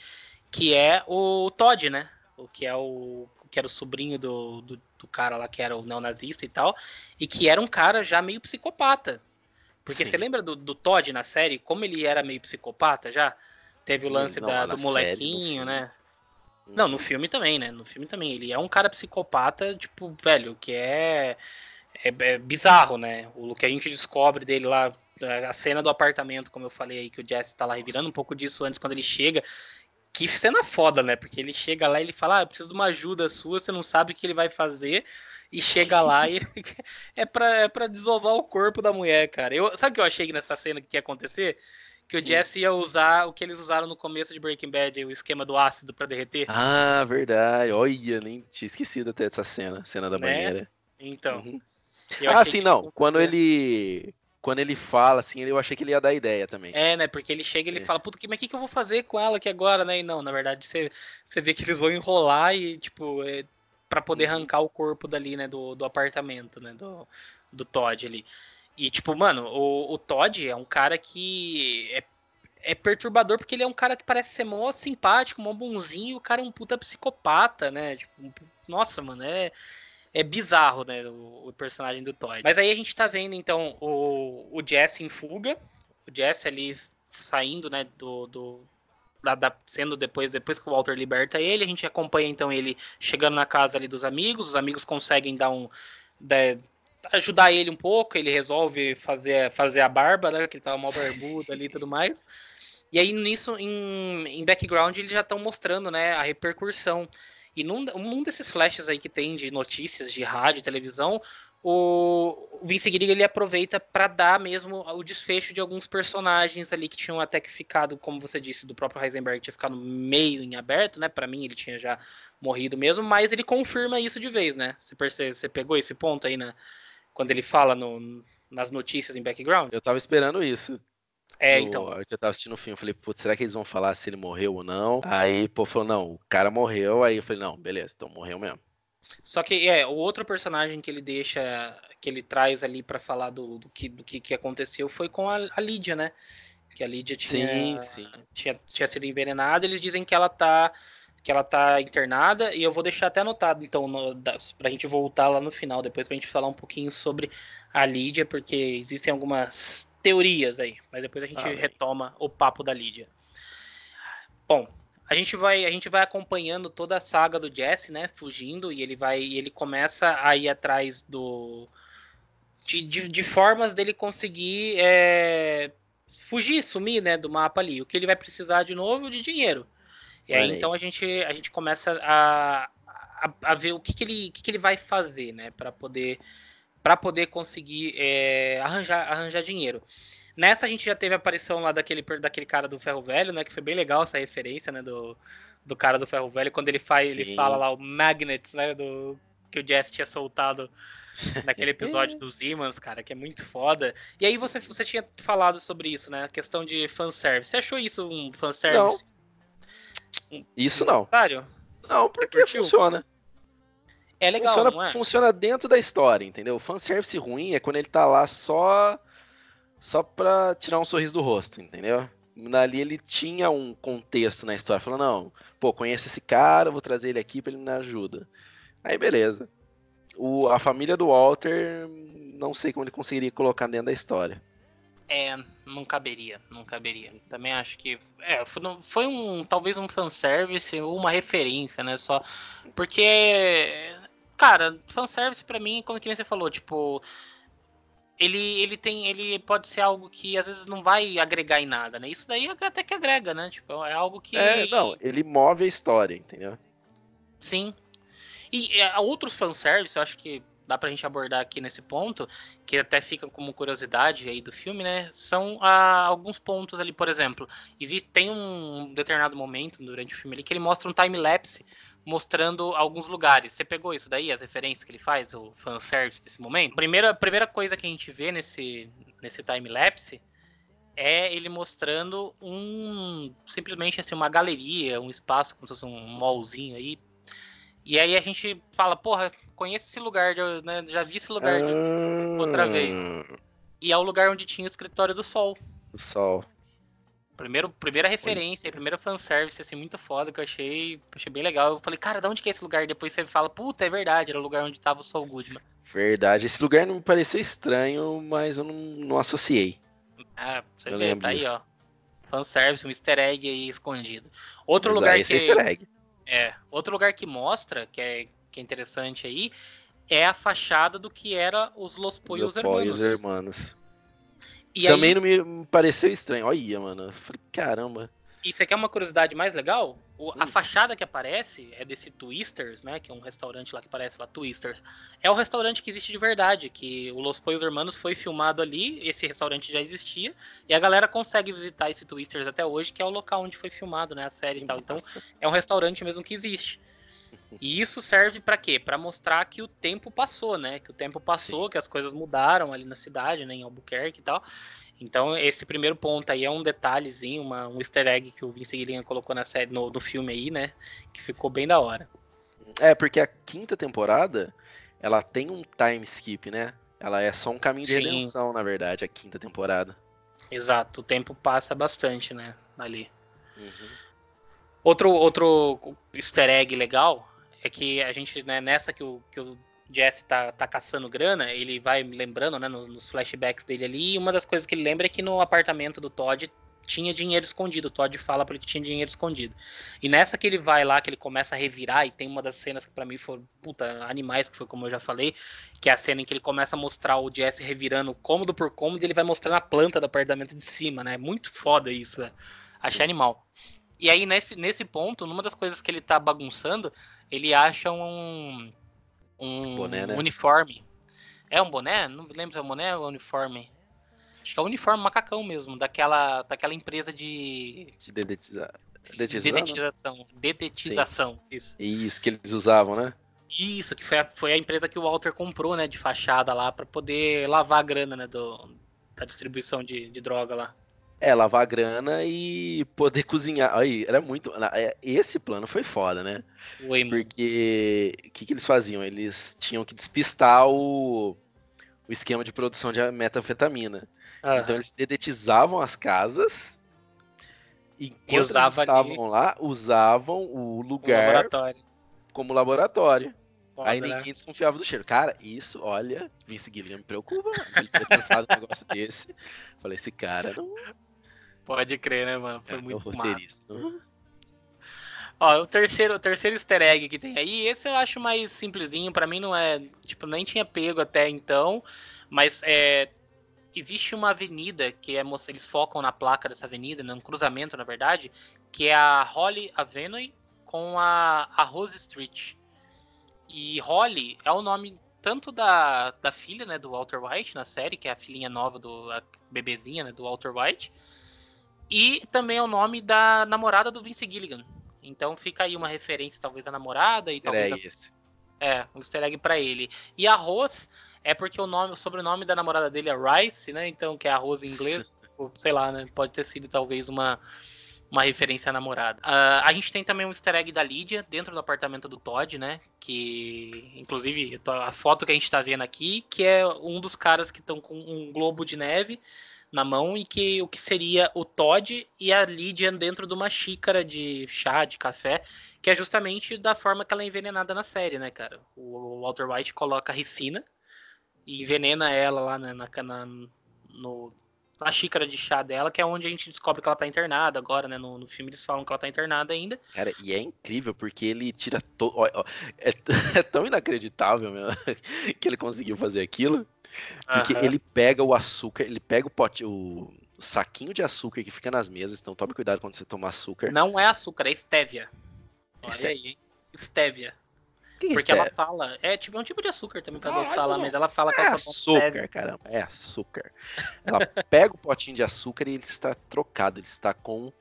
que é o Todd, né? O que é o que era o sobrinho do, do, do, cara lá que era o neonazista e tal, e que era um cara já meio psicopata. Porque Sim. você lembra do, do Todd na série, como ele era meio psicopata já? Teve Sim, o lance não, da, do molequinho, série, né? Não, no filme também, né? No filme também. Ele é um cara psicopata, tipo, velho, que é, é, é bizarro, né? O que a gente descobre dele lá, a cena do apartamento, como eu falei aí, que o Jesse tá lá revirando um pouco disso antes, quando ele chega, que cena foda, né? Porque ele chega lá e ele fala: Ah, eu preciso de uma ajuda sua, você não sabe o que ele vai fazer. E chega lá e é pra, é pra desovar o corpo da mulher, cara. Eu, sabe o que eu achei nessa cena que ia acontecer? Que o Jesse ia usar o que eles usaram no começo de Breaking Bad, o esquema do ácido para derreter. Ah, verdade. Olha, nem tinha esquecido até dessa cena, cena da né? banheira. Então. Uhum. Ah, sim, não. Quando ele quando ele fala, assim, eu achei que ele ia dar ideia também. É, né? Porque ele chega e ele é. fala, puta, mas o que, que eu vou fazer com ela aqui agora, né? E não, na verdade, você, você vê que eles vão enrolar e, tipo, é, para poder uhum. arrancar o corpo dali, né? Do, do apartamento, né? Do, do Todd ali. E, tipo, mano, o, o Todd é um cara que é, é perturbador porque ele é um cara que parece ser mó simpático, mó bonzinho, e o cara é um puta psicopata, né? Tipo, nossa, mano, é, é bizarro, né? O, o, personagem do Todd. Mas aí a gente tá vendo, então, o, o Jesse em fuga. O Jesse ali saindo, né, do, do da, da, sendo depois depois que o Walter liberta ele, a gente acompanha então ele chegando na casa ali dos amigos, os amigos conseguem dar um ajudar ele um pouco, ele resolve fazer, fazer a barba, né? Que ele tava mal barbudo ali e tudo mais. E aí, nisso, em, em background, eles já estão mostrando, né, a repercussão. E num, num desses flashes aí que tem de notícias de rádio, televisão, o Vince Gilligan ele aproveita para dar mesmo o desfecho de alguns personagens ali que tinham até que ficado, como você disse, do próprio Heisenberg tinha ficado meio em aberto, né? Para mim ele tinha já morrido mesmo, mas ele confirma isso de vez, né? Você percebe, você pegou esse ponto aí, né? quando ele fala no, nas notícias em background. Eu tava esperando isso. É, então. Eu tava assistindo o filme, eu falei, putz, será que eles vão falar se ele morreu ou não? Aí, pô, falou, não, o cara morreu. Aí eu falei, não, beleza, então morreu mesmo. Só que é, o outro personagem que ele deixa, que ele traz ali para falar do, do, que, do que, que aconteceu foi com a, a Lídia, né? Que a Lídia tinha, sim, sim. Tinha, tinha sido envenenada. Eles dizem que ela tá que ela tá internada, e eu vou deixar até anotado, então, no, da, pra gente voltar lá no final, depois pra gente falar um pouquinho sobre a Lídia, porque existem algumas teorias aí, mas depois a gente ah, retoma o papo da Lídia. Bom, a gente vai a gente vai acompanhando toda a saga do Jesse, né, fugindo, e ele vai ele começa a ir atrás do de, de, de formas dele conseguir é, fugir, sumir, né, do mapa ali. O que ele vai precisar de novo de dinheiro. E aí, então a gente, a gente começa a, a, a ver o que, que, ele, que, que ele vai fazer, né, para poder para poder conseguir é, arranjar, arranjar dinheiro. Nessa a gente já teve a aparição lá daquele, daquele cara do Ferro Velho, né? Que foi bem legal essa referência, né? Do, do cara do Ferro Velho, quando ele faz, Sim. ele fala lá o Magnets, né? Do, que o Jess tinha soltado naquele episódio dos Imans, cara, que é muito foda. E aí você, você tinha falado sobre isso, né? A questão de fanservice. Você achou isso um fanservice? Não. Isso não. Não, porque funciona. É legal, funciona, é? funciona dentro da história, entendeu? O fanservice ruim é quando ele tá lá só só pra tirar um sorriso do rosto, entendeu? Ali ele tinha um contexto na história, falando, não, pô, conheço esse cara, vou trazer ele aqui pra ele me ajuda. Aí beleza. O, a família do Walter, não sei como ele conseguiria colocar dentro da história. É, não caberia, não caberia. Também acho que é, foi um talvez um fanservice ou uma referência, né, só porque cara, fanservice para mim, como que você falou, tipo, ele, ele tem ele pode ser algo que às vezes não vai agregar em nada, né? Isso daí até que agrega, né? Tipo, é algo que É, não, ele move a história, entendeu? Sim. E, e outros fanservice, eu acho que dá pra gente abordar aqui nesse ponto, que até fica como curiosidade aí do filme, né? São ah, alguns pontos ali, por exemplo, existe, tem um determinado momento durante o filme ali que ele mostra um time-lapse mostrando alguns lugares. Você pegou isso daí, as referências que ele faz, o fanservice desse momento? Primeira, primeira coisa que a gente vê nesse, nesse time-lapse é ele mostrando um simplesmente assim uma galeria, um espaço como se fosse um mallzinho aí. E aí a gente fala, porra, conheço esse lugar, né? já vi esse lugar ah... outra vez. E é o lugar onde tinha o escritório do Sol. Do Sol. Primeiro, primeira referência, primeiro fanservice, assim, muito foda, que eu achei, achei bem legal. Eu falei, cara, de onde que é esse lugar? Depois você fala, puta, é verdade, era o lugar onde tava o Sol Goodman. Verdade, esse lugar não me pareceu estranho, mas eu não, não associei. Ah, você eu vê, tá disso. aí, ó. Fanservice, um easter egg aí escondido. Outro Mas lugar esse que... é easter egg. É, outro lugar que mostra, que é, que é interessante aí, é a fachada do que era os Los Pollos Hermanos. Hermanos. E Também aí... não me pareceu estranho. Olha, mano. Falei, caramba. E você quer uma curiosidade mais legal? O, a hum. fachada que aparece é desse Twisters, né? Que é um restaurante lá que aparece lá, Twisters. É o restaurante que existe de verdade, que o Los Pollos Hermanos foi filmado ali, esse restaurante já existia, e a galera consegue visitar esse Twisters até hoje, que é o local onde foi filmado, né? A série e tal. Então, é um restaurante mesmo que existe. E isso serve para quê? Para mostrar que o tempo passou, né? Que o tempo passou, Sim. que as coisas mudaram ali na cidade, né? Em Albuquerque e tal. Então, esse primeiro ponto aí é um detalhezinho, uma, um easter egg que o Vince Gilligan colocou na série, no, no filme aí, né? Que ficou bem da hora. É, porque a quinta temporada, ela tem um time skip, né? Ela é só um caminho de Sim. redenção, na verdade, a quinta temporada. Exato, o tempo passa bastante, né? Ali. Uhum. Outro, outro easter egg legal é que a gente, né, nessa que o, que o Jesse tá, tá caçando grana, ele vai lembrando, né, nos, flashbacks dele ali, e uma das coisas que ele lembra é que no apartamento do Todd tinha dinheiro escondido. O Todd fala pra ele que tinha dinheiro escondido. E nessa que ele vai lá, que ele começa a revirar, e tem uma das cenas que pra mim foram, puta, animais, que foi como eu já falei, que é a cena em que ele começa a mostrar o Jesse revirando cômodo por cômodo, e ele vai mostrando a planta do apartamento de cima, né? Muito foda isso, velho. Achei Sim. animal. E aí, nesse, nesse ponto, numa das coisas que ele tá bagunçando, ele acha um. Um Boné, né? uniforme. É um boné? Não lembro se é um boné ou um uniforme. Acho que é um uniforme macacão mesmo, daquela, daquela empresa de De. Dedetizar, né? dedetização. Dedetização, isso. Isso que eles usavam, né? Isso, que foi a, foi a empresa que o Walter comprou, né, de fachada lá, pra poder lavar a grana, né, do, da distribuição de, de droga lá. É, lavar a grana e poder cozinhar. Aí, era muito. é, Esse plano foi foda, né? Porque o que, que eles faziam? Eles tinham que despistar o, o esquema de produção de metanfetamina. Então eles dedetizavam as casas e enquanto eles usava ali- estavam lá, usavam o lugar laboratório. como laboratório. Foda, Aí né? ninguém desconfiava do cheiro. Cara, isso, olha, Vince Gilligan me preocupa. Ele ter pensado um negócio desse. Falei, esse cara não Pode crer, né, mano? Foi é muito massa. roteirista. não. Ó, o terceiro, o terceiro easter egg que tem aí, esse eu acho mais simplesinho, pra mim não é, tipo, nem tinha pego até então, mas é existe uma avenida que é eles focam na placa dessa avenida, num cruzamento, na verdade, que é a Holly Avenue com a, a Rose Street. E Holly é o nome tanto da, da filha, né, do Walter White na série, que é a filhinha nova do a bebezinha, né, do Walter White, e também é o nome da namorada do Vince Gilligan. Então fica aí uma referência, talvez, à namorada e talvez egg esse. é, um easter egg pra ele. E a Rose é porque o nome, o sobrenome da namorada dele é Rice, né? Então, que é a Rose em inglês. ou sei lá, né? Pode ter sido talvez uma, uma referência à namorada. Ah, a gente tem também um easter egg da Lídia dentro do apartamento do Todd, né? Que, inclusive, a foto que a gente tá vendo aqui, que é um dos caras que estão com um globo de neve na mão e que o que seria o Todd e a Lídia dentro de uma xícara de chá, de café, que é justamente da forma que ela é envenenada na série, né, cara? O Walter White coloca ricina e envenena ela lá na, na, na- no, na xícara de chá dela, que é onde a gente descobre que ela tá internada agora, né? No, no filme eles falam que ela tá internada ainda. Cara, e é incrível porque ele tira todo. É, é tão inacreditável, meu, que ele conseguiu fazer aquilo. Porque ele pega o açúcar, ele pega o pote, o saquinho de açúcar que fica nas mesas, então tome cuidado quando você tomar açúcar. Não é açúcar, é estévia. Olha Esté- aí, hein? Estévia. Que que é Porque ela fala. É tipo é um tipo de açúcar também pra adoçar lá, mas ela fala que É só toma açúcar, caramba, é açúcar. Ela pega o potinho de açúcar e ele está trocado, ele está com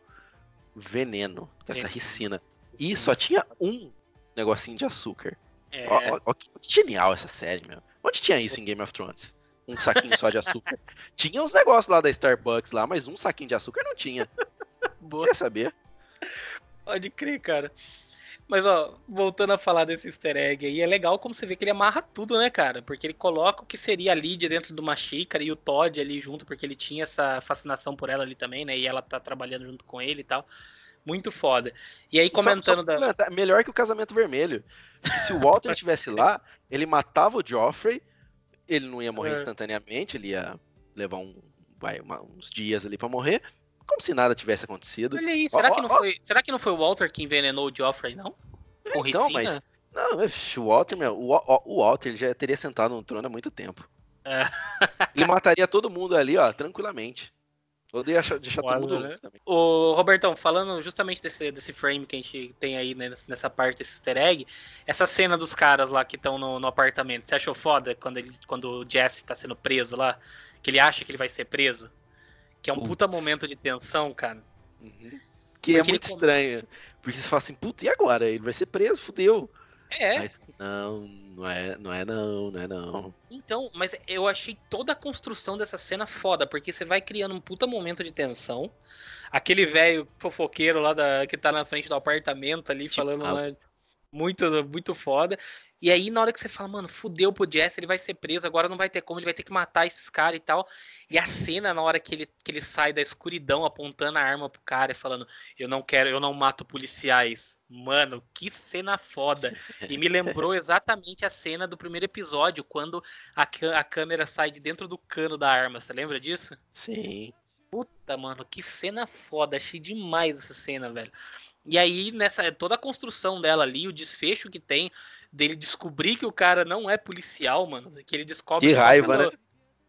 veneno, com essa É. ricina. E só tinha um negocinho de açúcar. É, Ó, ó, que genial essa série, meu. Onde tinha isso em Game of Thrones? Um saquinho só de açúcar. tinha uns negócios lá da Starbucks lá, mas um saquinho de açúcar não tinha. boa. Queria saber. Pode crer, cara. Mas, ó, voltando a falar desse easter egg aí, é legal como você vê que ele amarra tudo, né, cara? Porque ele coloca o que seria a Lydia dentro de uma xícara e o Todd ali junto, porque ele tinha essa fascinação por ela ali também, né? E ela tá trabalhando junto com ele e tal. Muito foda. E aí, Só- só comentando pra da. Melhor que o casamento vermelho. Se o Walter estivesse lá, ele matava o Joffrey, ele não ia morrer É. instantaneamente, ele ia levar um, vai, uma- uns dias ali pra morrer, como se nada tivesse acontecido. Olha aí, Ó, será ó, que não ó. foi. Será que não foi o Walter que envenenou o Joffrey, não? Com Então, ricina? mas- Não, o Walter, meu, o, Wa- o Walter ele já teria sentado no trono há muito tempo. É. Ele mataria todo mundo ali, ó, tranquilamente. Odeia deixar, deixar todo mundo né? também. Ô, Robertão, falando justamente desse, desse frame que a gente tem aí né, nessa parte desse easter egg, essa cena dos caras lá que estão no, no apartamento, você achou foda quando, ele, quando o Jesse tá sendo preso lá? Que ele acha que ele vai ser preso? Que é um puta Putz. momento de tensão, cara. Uhum. Que é Porque ele muito come- estranho. Porque você fala assim, puta, e agora? Ele vai ser preso, fudeu. É, Mas não, não é, não é não, não é não. então, mas eu achei toda a construção dessa cena foda, porque você vai criando um puta momento de tensão. Aquele velho fofoqueiro lá da, que tá na frente do apartamento ali, Tipo, falando ah, lá. Muito, muito foda. E aí, na hora que você fala, mano, fudeu pro Jesse, ele vai ser preso, agora não vai ter como, ele vai ter que matar esses caras e tal. E a cena, na hora que ele, que ele sai da escuridão apontando a arma pro cara e falando, eu não quero, eu não mato policiais. Mano, que cena foda. E me lembrou exatamente a cena do primeiro episódio, quando a, a câmera sai de dentro do cano da arma. Você lembra disso? Sim. Puta, mano, que cena foda. Achei demais essa cena, velho. E aí, nessa toda a construção dela ali, o desfecho que tem dele descobrir que o cara não é policial, mano. Que ele descobre. Que raiva, né?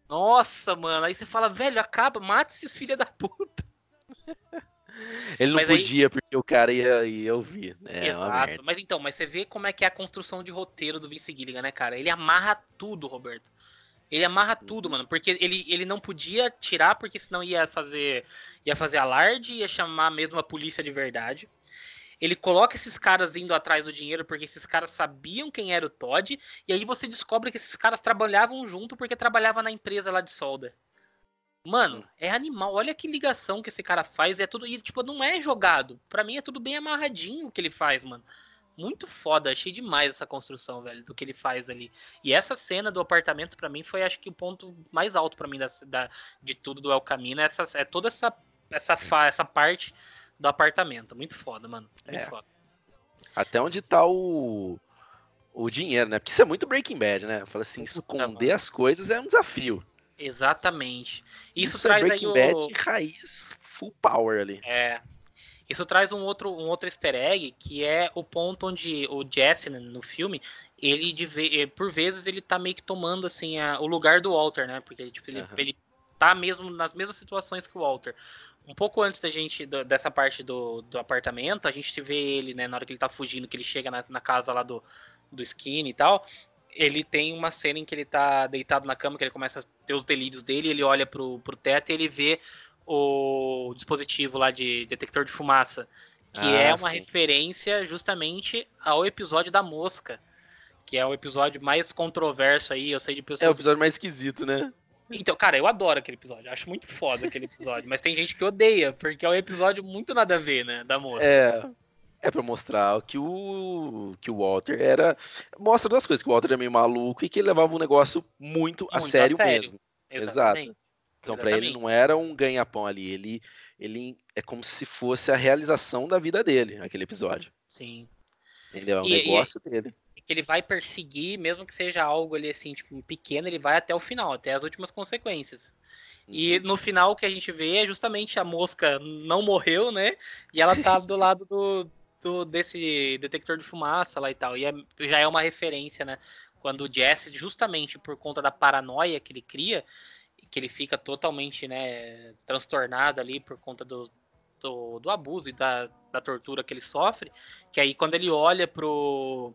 Nossa, mano. Aí você fala, velho, acaba, mate esses filha da puta. Ele não mas podia, aí... porque o cara ia, ia ouvir. Né? É Exato. Mas então, mas você vê como é que é a construção de roteiro do Vince Gilligan, né, cara? Ele amarra tudo, Roberto. Ele amarra uhum. tudo, mano. Porque ele, ele não podia tirar, porque senão ia fazer. Ia fazer alarde, ia chamar mesmo a polícia de verdade. Ele coloca esses caras indo atrás do dinheiro porque esses caras sabiam quem era o Todd. E aí você descobre que esses caras trabalhavam junto porque trabalhava na empresa lá de solda. Mano, é animal. Olha que ligação que esse cara faz. É tudo. E, tipo, não é jogado. Para mim é tudo bem amarradinho o que ele faz, mano. Muito foda. Achei demais essa construção, velho, do que ele faz ali. E essa cena do apartamento, para mim, foi acho que o ponto mais alto para mim da, da, de tudo do El Camino. Essa, é toda essa, essa, essa parte do apartamento. Muito foda, mano. Muito é. foda. Até onde tá o, o dinheiro, né? Porque isso é muito Breaking Bad, né? Fala assim, esconder as coisas é um desafio. Exatamente. Isso, isso é traz é Breaking aí o... Bad raiz full power ali. É. Isso traz um outro, um outro easter egg, que é o ponto onde o Jesse, né, no filme, ele, de, eh, por vezes, ele tá meio que tomando, assim, a, o lugar do Walter, né? Porque tipo, ele, uhum. ele tá mesmo nas mesmas situações que o Walter um pouco antes da gente, do, dessa parte do, do apartamento, a gente vê ele, né, na hora que ele tá fugindo, que ele chega na, na casa lá do, do Skinny e tal, ele tem uma cena em que ele tá deitado na cama, que ele começa a ter os delírios dele, ele olha pro, pro teto e ele vê o dispositivo lá de detector de fumaça, que ah, é uma sim. referência justamente ao episódio da mosca, que é o episódio mais controverso aí, eu sei de pessoas... É o episódio mais esquisito, né? Então, cara, eu adoro aquele episódio. Acho muito foda aquele episódio. mas tem gente que odeia, porque é um episódio muito nada a ver, né? Da moça. É. É pra mostrar que o, que o Walter era. Mostra duas coisas: que o Walter era meio maluco e que ele levava um negócio muito, muito a, sério a, sério mesmo. Exatamente. Exato. Então, para ele não era um ganha-pão ali. Ele, ele é como se fosse a realização da vida dele, aquele episódio. Sim. Entendeu? É um e, negócio e, dele que ele vai perseguir, mesmo que seja algo ali assim, tipo, pequeno, ele vai até o final, até as últimas consequências. E uhum. no final o que a gente vê é justamente a mosca não morreu, né? E ela tá do lado do, do desse detector de fumaça lá e tal. E é, já é uma referência, né? Quando o Jesse, justamente por conta da paranoia que ele cria, que ele fica totalmente, né, transtornado ali por conta do, do, do abuso e da, da tortura que ele sofre, que aí quando ele olha pro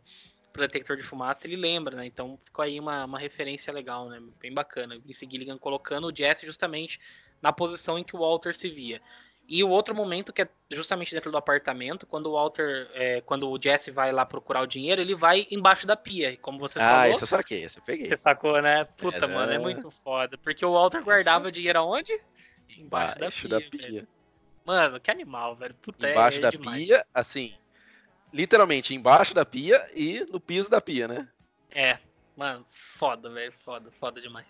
pro detector de fumaça, ele lembra, né? Então ficou aí uma, uma referência legal, né? Bem bacana. Vince Gilligan colocando o Jesse justamente na posição em que o Walter se via. E o outro momento que é justamente dentro do apartamento, quando o Walter, é, quando o Jesse vai lá procurar o dinheiro, ele vai embaixo da pia, como você ah, falou. Ah, isso eu saquei, isso eu peguei. Você sacou, né? Puta, mano, é... é muito foda. Porque o Walter guardava dinheiro aonde? Embaixo, embaixo da pia. Da pia. Mano, que animal, velho. Puta, embaixo é, da demais. pia, assim, literalmente embaixo da pia e no piso da pia, né? É, mano, foda, velho, foda, foda demais.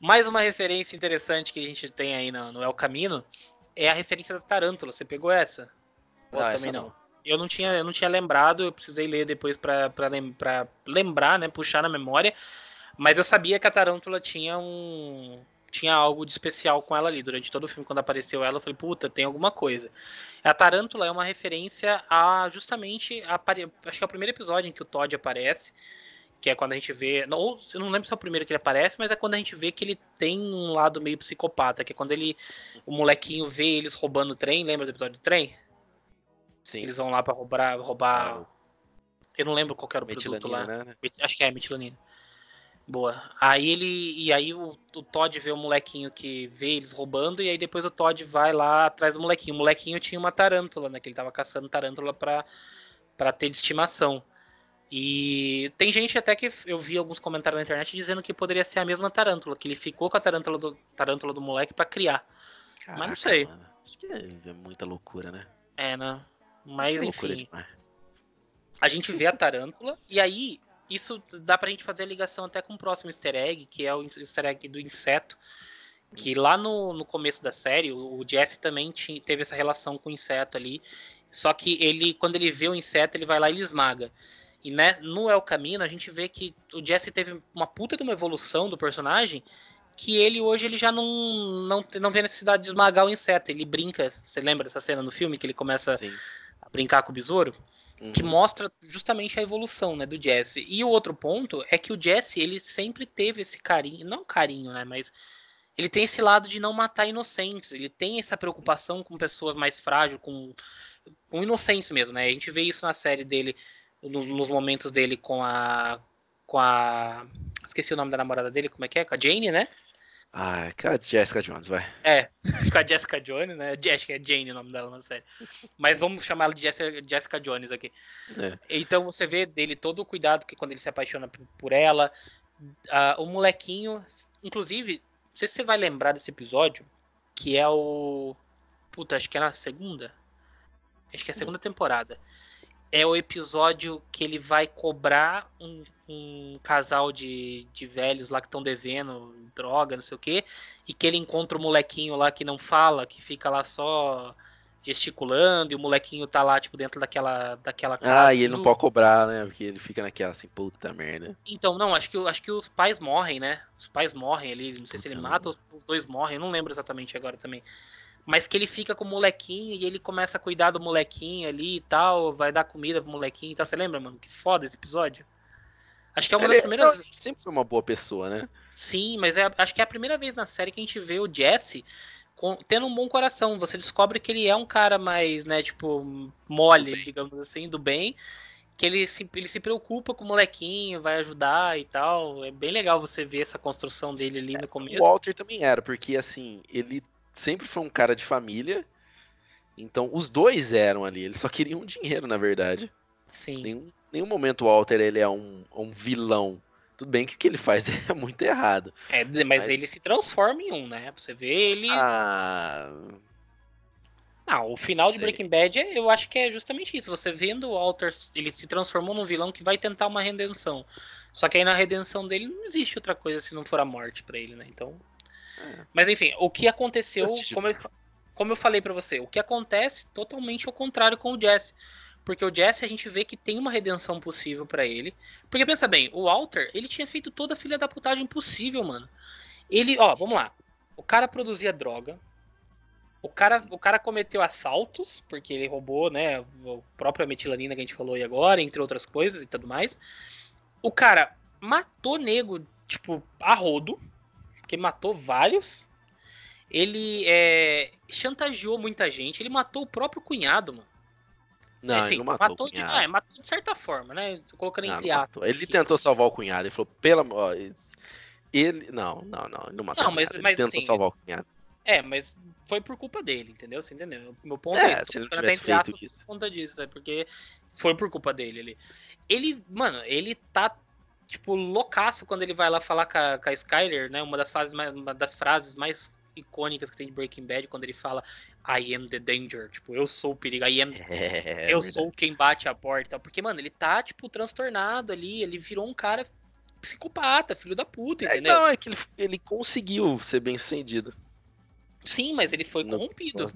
Mais uma referência interessante que a gente tem aí no, no El Camino é a referência da Tarântula. Você pegou essa? Ou ah, também não? não? Eu não tinha, eu não tinha lembrado, eu precisei ler depois para lembrar, né, puxar na memória. Mas eu sabia que a Tarântula tinha um tinha algo de especial com ela ali. Durante todo o filme, quando apareceu ela, eu falei, puta, tem alguma coisa. A Tarântula é uma referência a justamente a, acho que é o primeiro episódio em que o Todd aparece, que é quando a gente vê, ou eu não lembro se é o primeiro que ele aparece, mas é quando a gente vê que ele tem um lado meio psicopata, que é quando ele o molequinho vê eles roubando o trem, lembra do episódio do trem? Sim. Eles vão lá para roubar, roubar eu não lembro qual era o produto lá. Né? Acho que é metilanina. Boa. Aí ele. E aí o, o, Todd vê o molequinho que vê eles roubando, e aí depois o Todd vai lá atrás do molequinho. O molequinho tinha uma tarântula, né? Que ele tava caçando tarântula pra, pra ter de estimação. E tem gente até que eu vi alguns comentários na internet dizendo que poderia ser a mesma tarântula, que ele ficou com a tarântula do, tarântula do moleque para criar. Caraca, Mas não sei. Mano. Acho que é, é, muita loucura, né? É, né? Mas é enfim. a gente vê a tarântula, e aí isso dá pra gente fazer a ligação até com o próximo easter egg, que é o easter egg do inseto. Que lá no, no começo da série, o Jesse também tinha, teve essa relação com o inseto ali. Só que ele, quando ele vê o inseto, ele vai lá e ele esmaga. E né, no El Camino, a gente vê que o Jesse teve uma puta de uma evolução do personagem que ele hoje ele já não, não, não vê necessidade de esmagar o inseto. Ele brinca. Você lembra dessa cena no filme que ele começa Sim. a brincar com o besouro? Uhum. Que mostra justamente a evolução né, do Jesse. E o outro ponto é que o Jesse ele sempre teve esse carinho, não carinho, né? Mas ele tem esse lado de não matar inocentes. Ele tem essa preocupação com pessoas mais frágeis, com, com inocentes mesmo, né? A gente vê isso na série dele, nos, nos momentos dele com a. Com a. Esqueci o nome da namorada dele, como é que é? Com a Jane, né? Ah, com a Jessica Jones, vai. É, com a Jessica Jones, né? Acho que é Jane o nome dela na série. Mas vamos chamar ela de Jessica Jones aqui. É. Então você vê dele todo o cuidado que quando ele se apaixona por ela. Uh, o molequinho, inclusive, não sei se você vai lembrar desse episódio, que é o. Puta, acho que é na segunda. Acho que é a segunda temporada é o episódio que ele vai cobrar um, um casal de, de velhos lá que estão devendo droga, não sei o que, e que ele encontra o molequinho lá que não fala, que fica lá só gesticulando, e o molequinho tá lá, tipo, dentro daquela, daquela casa. Ah, e ele não pode cobrar, né? Porque ele fica naquela assim, puta merda. Então, não, acho que, acho que os pais morrem, né? Os pais morrem ali, não sei se ele mata, os, os dois morrem, eu não lembro exatamente agora também mas que ele fica com o molequinho e ele começa a cuidar do molequinho ali e tal, vai dar comida pro molequinho e tal. Você lembra, mano? Que foda esse episódio. Acho que é uma ele, das primeiras. Ele sempre foi uma boa pessoa, né? Sim, mas é, acho que é a primeira vez na série que a gente vê o Jesse com, tendo um bom coração. Você descobre que ele é um cara mais, né, tipo, mole, digamos assim, do bem. Que ele se, ele se preocupa com o molequinho, vai ajudar e tal. É bem legal você ver essa construção dele ali no começo. O Walter também era, porque assim, ele sempre foi um cara de família. Então os dois eram ali, eles só queriam dinheiro, na verdade. Sim. Nenhum, nenhum momento o Walter ele é um, um vilão. Tudo bem que o que ele faz é muito errado. É, mas, mas... ele se transforma em um, né? Pra você ver ele. Ah. Não, o final de Breaking Bad é, eu acho que é justamente isso. Você vendo o Walter, ele se transformou num vilão que vai tentar uma redenção. Só que aí na redenção dele não existe outra coisa se não for a morte para ele, né? Então. Mas enfim, o que aconteceu, como eu, como eu falei para você, o que acontece totalmente ao contrário com o Jesse. Porque o Jesse a gente vê que tem uma redenção possível para ele. Porque pensa bem, o Walter, ele tinha feito toda a filha da putagem possível, mano. Ele, ó, vamos lá. O cara produzia droga. O cara, o cara cometeu assaltos, porque ele roubou, né, a própria metilanina que a gente falou aí agora, entre outras coisas e tudo mais. O cara matou nego, tipo, a rodo porque matou vários. Ele é, chantageou muita gente. Ele matou o próprio cunhado, mano. Não, assim, ele não matou, matou de, ah, matou de certa forma, né? Colocando não, entre aspas. Ele tentou salvar o cunhado. Ele falou, pela. Ele. Não, não, não. Ele não matou. Não, mas, ele mas, tentou assim, salvar o cunhado. É, mas foi por culpa dele, entendeu? Você entendeu? Meu ponto é, é se ele não tivesse feito isso. Por conta disso, é porque foi por culpa dele ali. Ele, mano, ele tá tipo, loucaço quando ele vai lá falar com a, com a Skyler, né? Uma das, fases mais, uma das frases mais icônicas que tem de Breaking Bad, quando ele fala I am the danger, tipo, eu sou o perigo, I am, é, eu sou quem bate a porta, porque, mano, ele tá, tipo, transtornado ali, ele virou um cara psicopata, filho da puta, é, entendeu? É, não, é que ele, ele conseguiu ser bem sucedido. Sim, mas ele foi corrompido.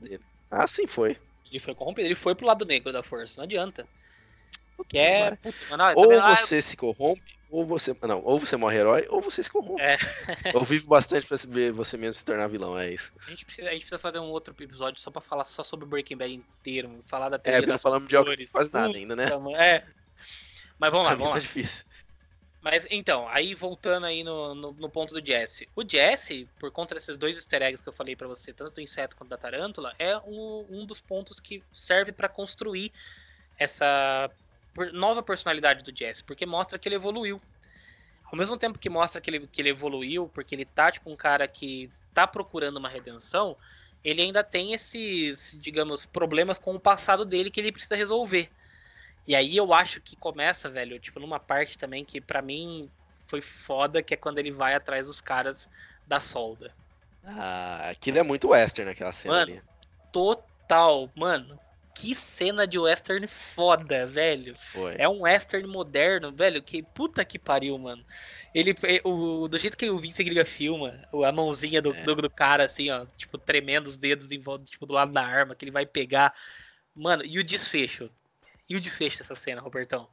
Ah, sim, foi. Ele foi corrompido, ele foi pro lado negro da força, não adianta. Que é, puta, mano, ou você se corrompe, ou você. Não, ou você morre herói, ou você se corrompe. É. ou vive bastante pra ver você mesmo se tornar vilão, é isso. A gente precisa, a gente precisa fazer um outro episódio só pra falar só sobre o Breaking Bad inteiro, falar da É, porque não falamos de algo quase nada ainda, né? É. Mas vamos lá, vamos tá lá. difícil. Mas então, aí voltando aí no, no, no, ponto do Jesse. O Jesse, por conta desses dois easter eggs que eu falei para você, tanto do inseto quanto da tarântula, é um, um dos pontos que serve para construir essa nova personalidade do Jesse, porque mostra que ele evoluiu. Ao mesmo tempo que mostra que ele, que ele evoluiu, porque ele tá tipo um cara que tá procurando uma redenção, ele ainda tem esses, digamos, problemas com o passado dele que ele precisa resolver. E aí eu acho que começa, velho, tipo, numa parte também que para mim foi foda, que é quando ele vai atrás dos caras da solda. Ah, aquilo é muito western aquela cena mano, ali. Total, mano que cena de western foda, velho. Foi. É um western moderno, velho. Que puta que pariu, mano. Ele, é, o, do jeito que o Vince Gilligan filma, a mãozinha do, É. do, do cara, assim, ó, tipo, tremendo os dedos em volta, tipo, do lado da arma, que ele vai pegar. Mano, e o desfecho? E o desfecho dessa cena, Robertão?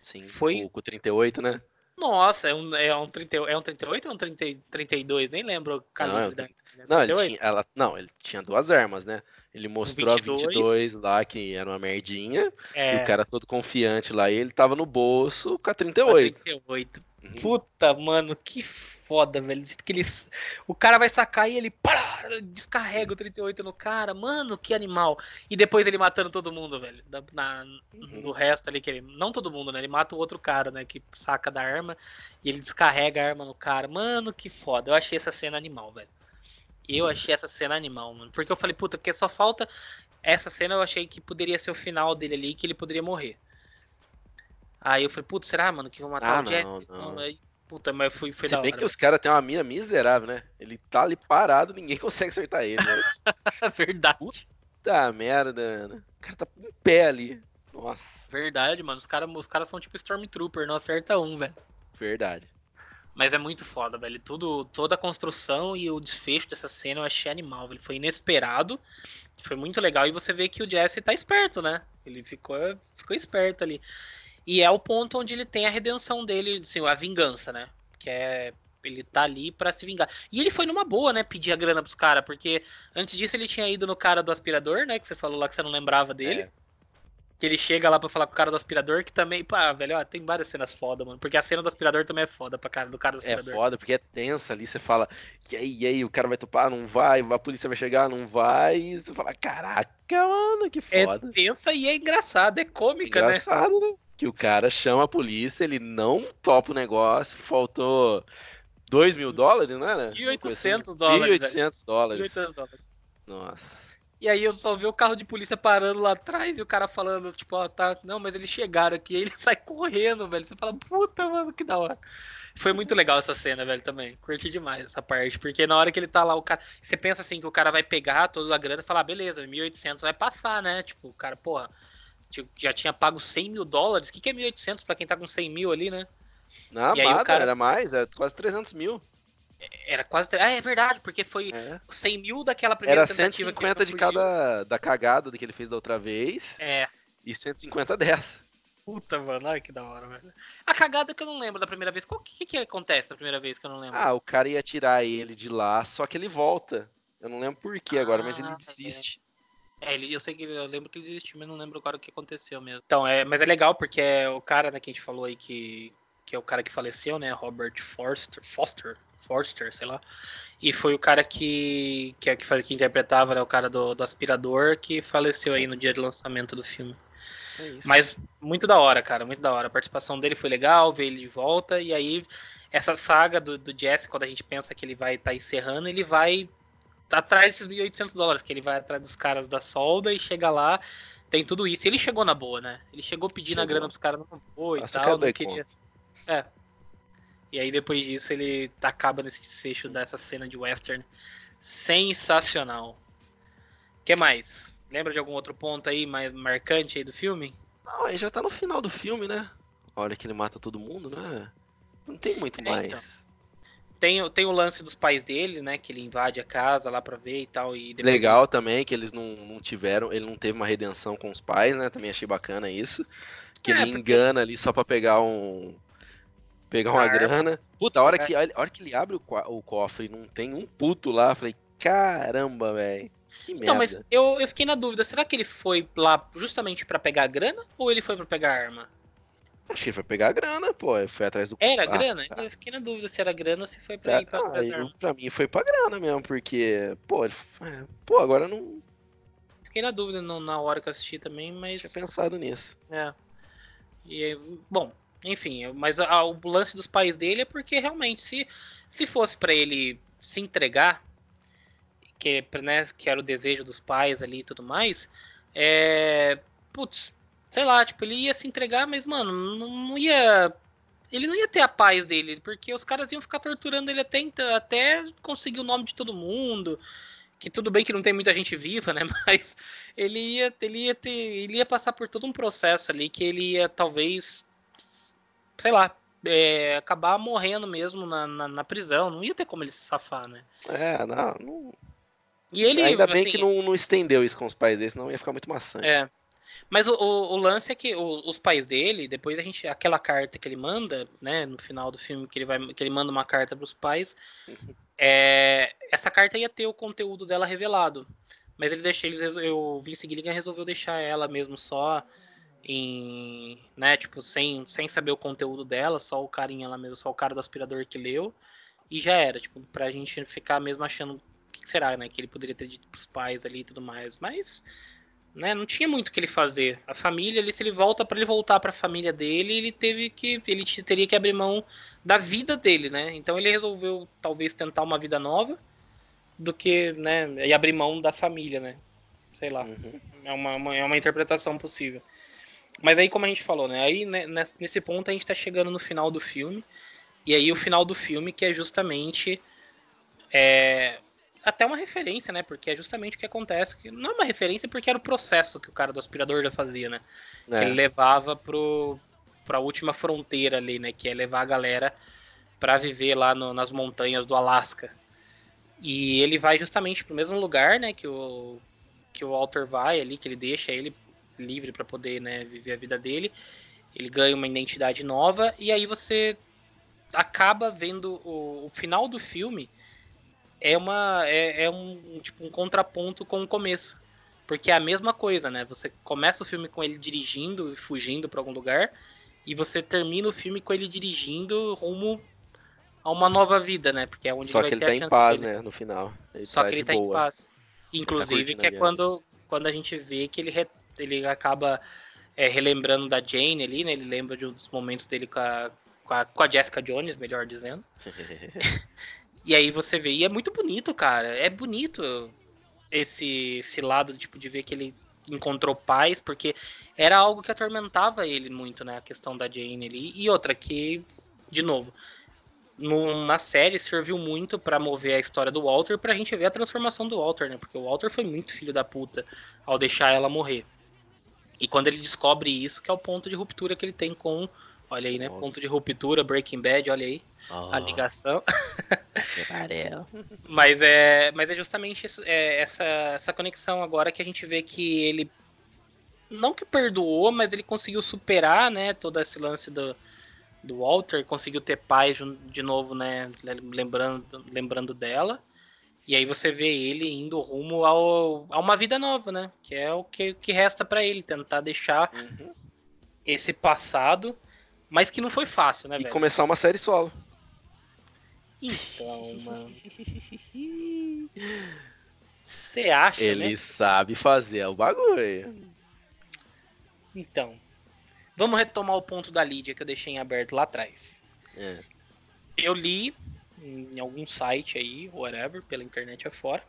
Sim, Foi- com, com 38, né? Nossa, é um, é um, 30, é um 38 ou um 30, 32? Nem lembro o Não, é um. Não, ele 38? tinha, ela, não, ele tinha duas armas, né? Ele mostrou 22. a 22 lá, que era uma merdinha, É, e o cara todo confiante lá, e ele tava no bolso com a a 38. 38. Uhum. Puta, mano, que foda, velho. Que ele, o cara vai sacar e ele descarrega o 38 no cara. Mano, que animal. E depois ele matando todo mundo, velho. Na, Uhum. Do resto ali que ele. Não todo mundo, né? Ele mata o outro cara, né? Que saca da arma e ele descarrega a arma no cara. Mano, que foda. Eu achei essa cena animal, velho. Eu achei essa cena animal, mano. Porque eu falei, puta, porque só falta. Essa cena eu achei que poderia ser o final dele ali, que ele poderia morrer. Aí eu falei, putz, será, mano, que vão matar Ah, o Jesse? não, não. aí, puta, mas foi, foi Se da bem hora. que os caras têm uma mira miserável, né? Ele tá ali parado, ninguém consegue acertar ele. Né? Verdade. Puta merda, mano. O cara tá em pé ali. Nossa, Verdade, mano. Os caras os cara são tipo Stormtrooper, não acerta um, velho. verdade. Mas é muito foda, velho. Tudo, toda a construção e o desfecho dessa cena eu achei animal, velho. Foi inesperado. Foi muito legal. E você vê que o Jesse tá esperto, né? Ele ficou, ficou esperto ali. E é o ponto onde ele tem a redenção dele, assim, a vingança, né? Que é. Ele tá ali pra se vingar. E ele foi numa boa, né? Pedir a grana pros caras, porque antes disso ele tinha ido no cara do aspirador, né? Que você falou lá que você não lembrava dele. É. Que ele chega lá pra falar com o cara do aspirador, que também, pá, velho, ó, tem várias cenas foda, mano. Porque a cena do aspirador também é foda pra cara do cara do É aspirador. foda, porque é tensa ali, você fala, e aí, e aí, o cara vai topar, não vai, a polícia vai chegar, não vai, e você fala, caraca, mano, que É foda. tensa e é engraçada, é cômica, né? Engraçado, né? Que o cara chama a polícia, ele não topa o negócio, faltou 2 mil dólares, não era? 1.800 dólares, 1.800 dólares. 1.800 dólares. Nossa. E aí eu só vi o carro de polícia parando lá atrás e o cara falando, tipo, ó, tá, não, mas eles chegaram aqui, aí ele sai correndo, velho. Você fala, puta, mano, que da hora. Foi muito legal essa cena, velho, também. Curti demais essa parte, porque na hora que ele tá lá, o cara. Você pensa assim que o cara vai pegar toda a grana e falar, ah, beleza, 1.800 vai passar, né? Tipo, o cara, porra, tipo, já tinha pago 100 mil dólares. O que, que é 1.800 pra quem tá com 100 mil ali, né? Não, E nada, cara- era mais, era quase 300 mil. Era quase. Ah, é verdade, porque foi É. 100 mil daquela primeira Era tentativa que ele 150 de cada da cagada que ele fez da outra vez É. e 150 dessa. Puta, mano, ai que da hora, velho. A cagada que eu não lembro da primeira vez. O que, que, acontece da primeira vez que eu não lembro? Ah, o cara ia tirar ele de lá, só que ele volta. Eu não lembro por que agora, mas ele Ah, desiste. É, ele, eu sei que eu lembro que ele desistiu, mas não lembro agora o que aconteceu mesmo. Então, é, mas é legal porque é o cara, né, que a gente falou aí que, que é o cara que faleceu, né, Robert Forster, Foster, Forster, sei lá. E foi o cara que que, é, que, faz, que interpretava, né, o cara do, do aspirador que faleceu aí no dia de lançamento do filme. É isso. Mas muito da hora, cara, muito da hora. A participação dele foi legal, ver ele de volta. E aí, essa saga do, do Jesse, quando a gente pensa que ele vai estar encerrando, ele vai atrás desses 1.800 dólares, que ele vai atrás dos caras da solda e chega lá, tem tudo isso. E ele chegou na boa, né? Ele chegou pedindo a Chegou. grana pros caras, não foi e Nossa, eu tal, não queria. É. E aí, depois disso, ele acaba nesse desfecho dessa cena de western sensacional. O que mais? Lembra de algum outro ponto aí mais marcante aí do filme? Não, aí já tá no final do filme, né? A hora que ele mata todo mundo, né? Não tem muito É, então. mais. Tem, o- tem o lance dos pais dele, né? Que ele invade a casa lá pra ver e tal. E depois- Legal também que eles não, não tiveram, ele não teve uma redenção com os pais, né? Também achei bacana isso. Que É, ele porque- engana ali só pra pegar um. Pegar uma arma. grana. Puta, a hora, É. que, a hora que ele abre o, o cofre não tem um puto lá, eu falei, caramba, velho. Que merda. Então, mas eu, eu fiquei na dúvida, será que ele foi lá justamente pra pegar a grana ou ele foi pra pegar a arma? Acho que ele foi pegar a grana, pô. Foi atrás do. Era Ah, grana? tá. Eu fiquei na dúvida se era grana ou se foi pra ir pra Ah, eu- arma. pra mim foi pra grana mesmo, porque, pô, ele, é, pô, agora não Fiquei na dúvida no- na hora que eu assisti também, mas. tinha pensado nisso. É. E, bom, enfim, mas a- o lance dos pais dele é porque realmente, se, se fosse pra ele se entregar, que, né, que era o desejo dos pais ali e tudo mais, é. Putz, sei lá, tipo, ele ia se entregar, mas, mano, não, não ia. Ele não ia ter a paz dele, porque os caras iam ficar torturando ele até, até conseguir o nome de todo mundo. que tudo bem que não tem muita gente viva, né? Mas ele ia, ele ia ter, ele ia passar por todo um processo ali que ele ia talvez, sei lá, é, acabar morrendo mesmo na, na, na, prisão. Não ia ter como ele se safar, né? É, não. não... E ele, Ainda bem assim, que não, não estendeu isso com os pais dele, senão ia ficar muito maçante. É. Mas o, o, o lance é que o, os pais dele, depois a gente. Aquela carta que ele manda, né, no final do filme, que ele, vai, que ele manda uma carta para os pais. Uhum. É, essa carta ia ter o conteúdo dela revelado. Mas eles deixaram, eles, eu, Vince Gilligan resolveu deixar ela mesmo só em, né, tipo, sem, sem saber o conteúdo dela, só o carinha lá mesmo, só o cara do aspirador que leu, e já era, tipo, pra gente ficar mesmo achando o que será, né, que ele poderia ter dito pros pais ali e tudo mais, mas né, não tinha muito o que ele fazer. A família, ali, se ele volta para ele voltar para a família dele, ele teve que ele teria que abrir mão da vida dele, né? Então ele resolveu talvez tentar uma vida nova do que, né, e abrir mão da família, né? Sei lá. Uhum. É uma, uma, é uma interpretação possível. Mas aí como a gente falou, né, aí né, nesse ponto a gente está chegando no final do filme. E aí o final do filme que é justamente é, até uma referência, né? Porque é justamente o que acontece. Que não é uma referência porque era o processo que o cara do aspirador já fazia, né? É. Que ele levava pro, pra última fronteira ali, né? Que é levar a galera para viver lá no, nas montanhas do Alasca. E ele vai justamente pro mesmo lugar, né? Que o, que o Walter vai ali, que ele deixa ele livre para poder né, viver a vida dele. Ele ganha uma identidade nova e aí você acaba vendo o, o final do filme é uma é, é um tipo um contraponto com o começo porque é a mesma coisa né você começa o filme com ele dirigindo e fugindo para algum lugar e você termina o filme com ele dirigindo rumo a uma nova vida né porque é onde só ele que ele tá em paz dele. né no final ele só tá que ele tá boa. em paz inclusive tá que é quando quando a gente vê que ele re, ele acaba é, relembrando da Jane ali né ele lembra de um dos momentos dele com a, com a, com a Jessica Jones melhor dizendo E aí você vê, e é muito bonito, cara. É bonito esse, esse lado, tipo, de ver que ele encontrou paz, porque era algo que atormentava ele muito, né? A questão da Jane ali. E outra que, de novo, no, na série serviu muito para mover a história do Walter pra gente ver a transformação do Walter, né? Porque o Walter foi muito filho da puta ao deixar ela morrer. E quando ele descobre isso, que é o ponto de ruptura que ele tem com Olha aí, né? Ponto de ruptura, Breaking Bad, olha aí oh. a ligação. mas é, mas é justamente isso, é, essa, essa conexão agora que a gente vê que ele não que perdoou, mas ele conseguiu superar, né, todo esse lance do, do Walter, conseguiu ter paz de novo, né, lembrando, lembrando dela. E aí você vê ele indo rumo ao, a uma vida nova, né? Que é o que, que resta para ele, tentar deixar uhum. esse passado mas que não foi fácil, né, e velho? começar uma série solo. Então, mano. Você acha, Ele né? sabe fazer o bagulho. Então. Vamos retomar o ponto da Lídia que eu deixei em aberto lá atrás. É. Eu li em algum site aí, whatever, pela internet afora.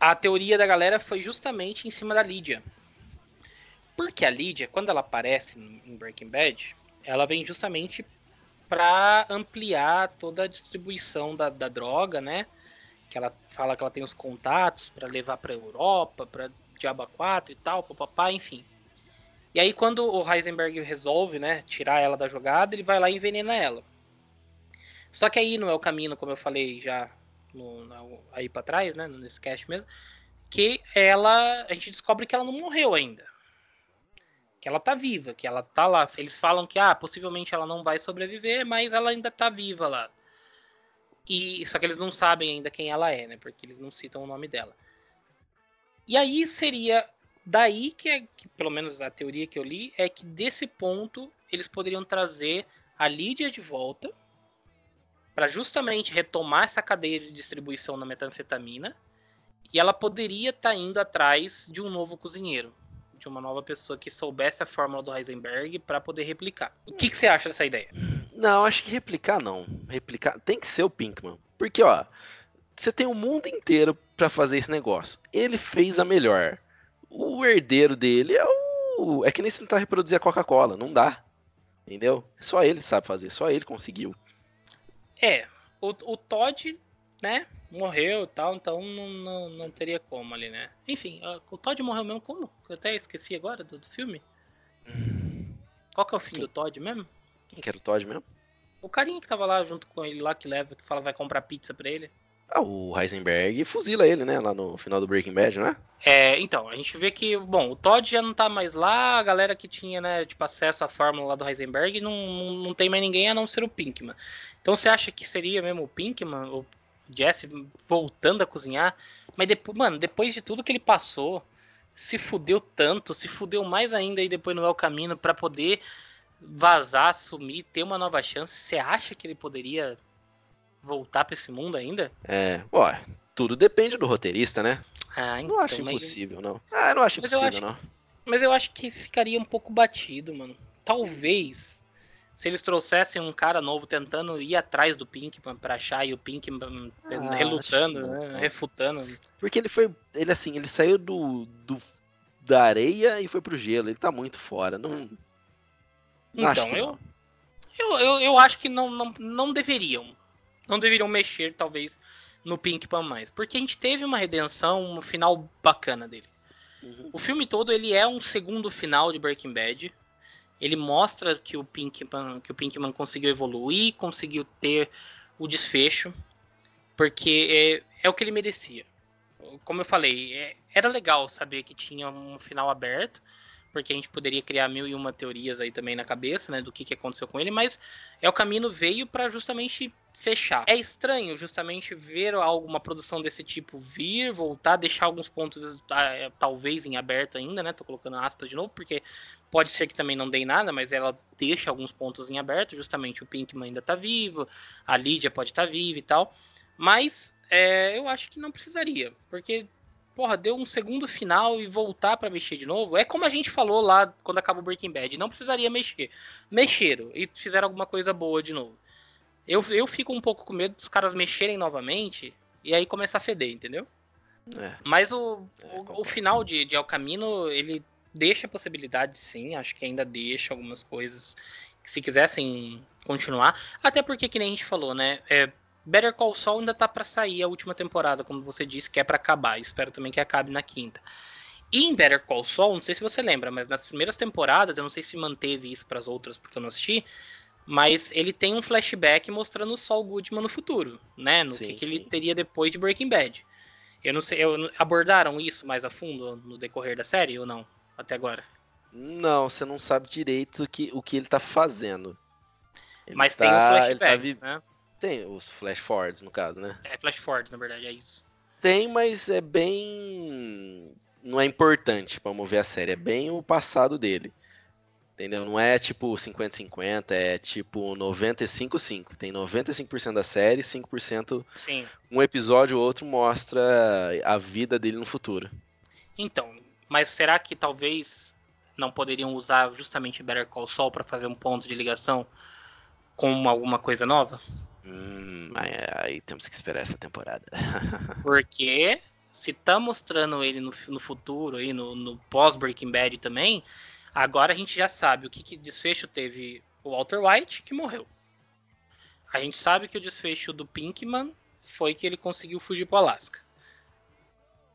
A teoria da galera foi justamente em cima da Lídia. Porque a Lídia, quando ela aparece em Breaking Bad, ela vem justamente para ampliar toda a distribuição da, da, droga, né? Que ela fala que ela tem os contatos para levar para Europa, para Diaba 4 e tal, papapá, enfim. E aí quando o Heisenberg resolve, né, tirar ela da jogada, ele vai lá e envenena ela. Só que aí não é o caminho, como eu falei já no, aí para trás, né, nesse cast mesmo, que ela, a gente descobre que ela não morreu ainda que ela tá viva, que ela tá lá. Eles falam que ah, possivelmente ela não vai sobreviver, mas ela ainda tá viva lá. E só que eles não sabem ainda quem ela é, né? Porque eles não citam o nome dela. E aí seria daí que, é, que pelo menos a teoria que eu li é que desse ponto eles poderiam trazer a Lídia de volta para justamente retomar essa cadeia de distribuição da metanfetamina e ela poderia estar tá indo atrás de um novo cozinheiro de uma nova pessoa que soubesse a fórmula do Heisenberg para poder replicar. O que, que você acha dessa ideia? Não, acho que replicar não. Replicar tem que ser o Pinkman. Porque, ó, você tem o mundo inteiro para fazer esse negócio. Ele fez a melhor. O herdeiro dele é o. É que nem se tentar reproduzir a Coca-Cola. Não dá. Entendeu? Só ele sabe fazer. Só ele conseguiu. É. O, o Todd, né? morreu e tal, então não, não, não teria como ali, né? Enfim, o Todd morreu mesmo como? Eu até esqueci agora do, do filme. Qual que é o fim Quem? do Todd mesmo? Quem que era o Todd mesmo? O carinha que tava lá junto com ele lá, que leva, que fala vai comprar pizza pra ele. Ah, o Heisenberg fuzila ele, né? Lá no final do Breaking Bad, né? É, então, a gente vê que, bom, o Todd já não tá mais lá, a galera que tinha, né, tipo, acesso à fórmula lá do Heisenberg não, não, tem mais ninguém a não ser o Pinkman. Então você acha que seria mesmo o Pinkman, o Jesse voltando a cozinhar? Mas depois, mano, depois de tudo que ele passou, se fudeu tanto, se fudeu mais ainda aí depois no El Camino pra poder vazar, sumir, ter uma nova chance. Você acha que ele poderia voltar pra esse mundo ainda? É, ó, tudo depende do roteirista, né? Ah, Não acho mas- impossível, não. Ah, eu não acho Mas impossível, acho não. Mas eu acho que ficaria um pouco batido, mano. Talvez se eles trouxessem um cara novo tentando ir atrás do Pinkman pra achar e o Pinkman Ah, relutando, não, né, não. refutando. Porque ele foi. Ele assim, ele saiu do, do- da areia e foi pro gelo. Ele tá muito fora. Não. não Então, que eu, não. eu, eu, eu acho que não, não, não deveriam. Não deveriam mexer, talvez, no Pinkman mais. Porque a gente teve uma redenção, um final bacana dele. Uhum. O filme todo ele é um segundo final de Breaking Bad. Ele mostra que o Pinkman, que o Pinkman conseguiu evoluir, conseguiu ter o desfecho, porque é, é o que ele merecia. Como eu falei, é- era legal saber que tinha um final aberto, porque a gente poderia criar mil e uma teorias aí também na cabeça, né, do que, que aconteceu com ele, mas é o caminho veio para justamente fechar. É estranho justamente ver alguma produção desse tipo vir, voltar, deixar alguns pontos ah, talvez em aberto ainda, né? Tô colocando aspas de novo, porque pode ser que também não dê nada, mas ela deixa alguns pontos em aberto, justamente o Pinkman ainda tá vivo, a Lídia pode estar viva e tal. Mas é, eu acho que não precisaria, porque porra, deu um segundo final e voltar pra mexer de novo. É como a gente falou lá quando acabou Breaking Bad, não precisaria mexer. Mexeram e fizeram alguma coisa boa de novo. Eu, eu fico um pouco com medo dos caras mexerem novamente e aí começar a feder, entendeu? É. Mas o, É, o, o final de, de El Camino, ele deixa possibilidades, sim. Acho que ainda deixa algumas coisas que se quisessem continuar. Até porque, que nem a gente falou, né? É, Better Call Saul ainda tá pra sair a última temporada, como você disse, que é pra acabar. Espero também que acabe na quinta. E em Better Call Saul, não sei se você lembra, mas nas primeiras temporadas, eu não sei se manteve isso pras outras, porque eu não assisti, mas ele tem um flashback mostrando o Saul Goodman no futuro, né? No Sim, que, que ele teria depois de Breaking Bad. Eu não sei, eu- abordaram isso mais a fundo no decorrer da série ou não? Até agora. Não, você não sabe direito que, o que ele tá fazendo. Ele Mas tá- tem os tá flashbacks, vi- né? Tem os flash forwards, no caso, né? É flash forwards, na verdade, é isso. Tem, mas é bem. Não é importante pra mover a série. É bem o passado dele. Entendeu? Não é tipo 50-50, é tipo 95-5. Tem 95% da série, 5% Sim. um episódio ou outro mostra a vida dele no futuro. Então, mas será que talvez não poderiam usar justamente Better Call Saul pra fazer um ponto de ligação com alguma coisa nova? Hum, aí, aí temos que esperar essa temporada. Porque se tá mostrando ele no, no futuro, aí, no, no pós-Breaking Bad também, agora a gente já sabe o que, que desfecho teve o Walter White, que morreu. A gente sabe que o desfecho do Pinkman foi que ele conseguiu fugir pro Alasca.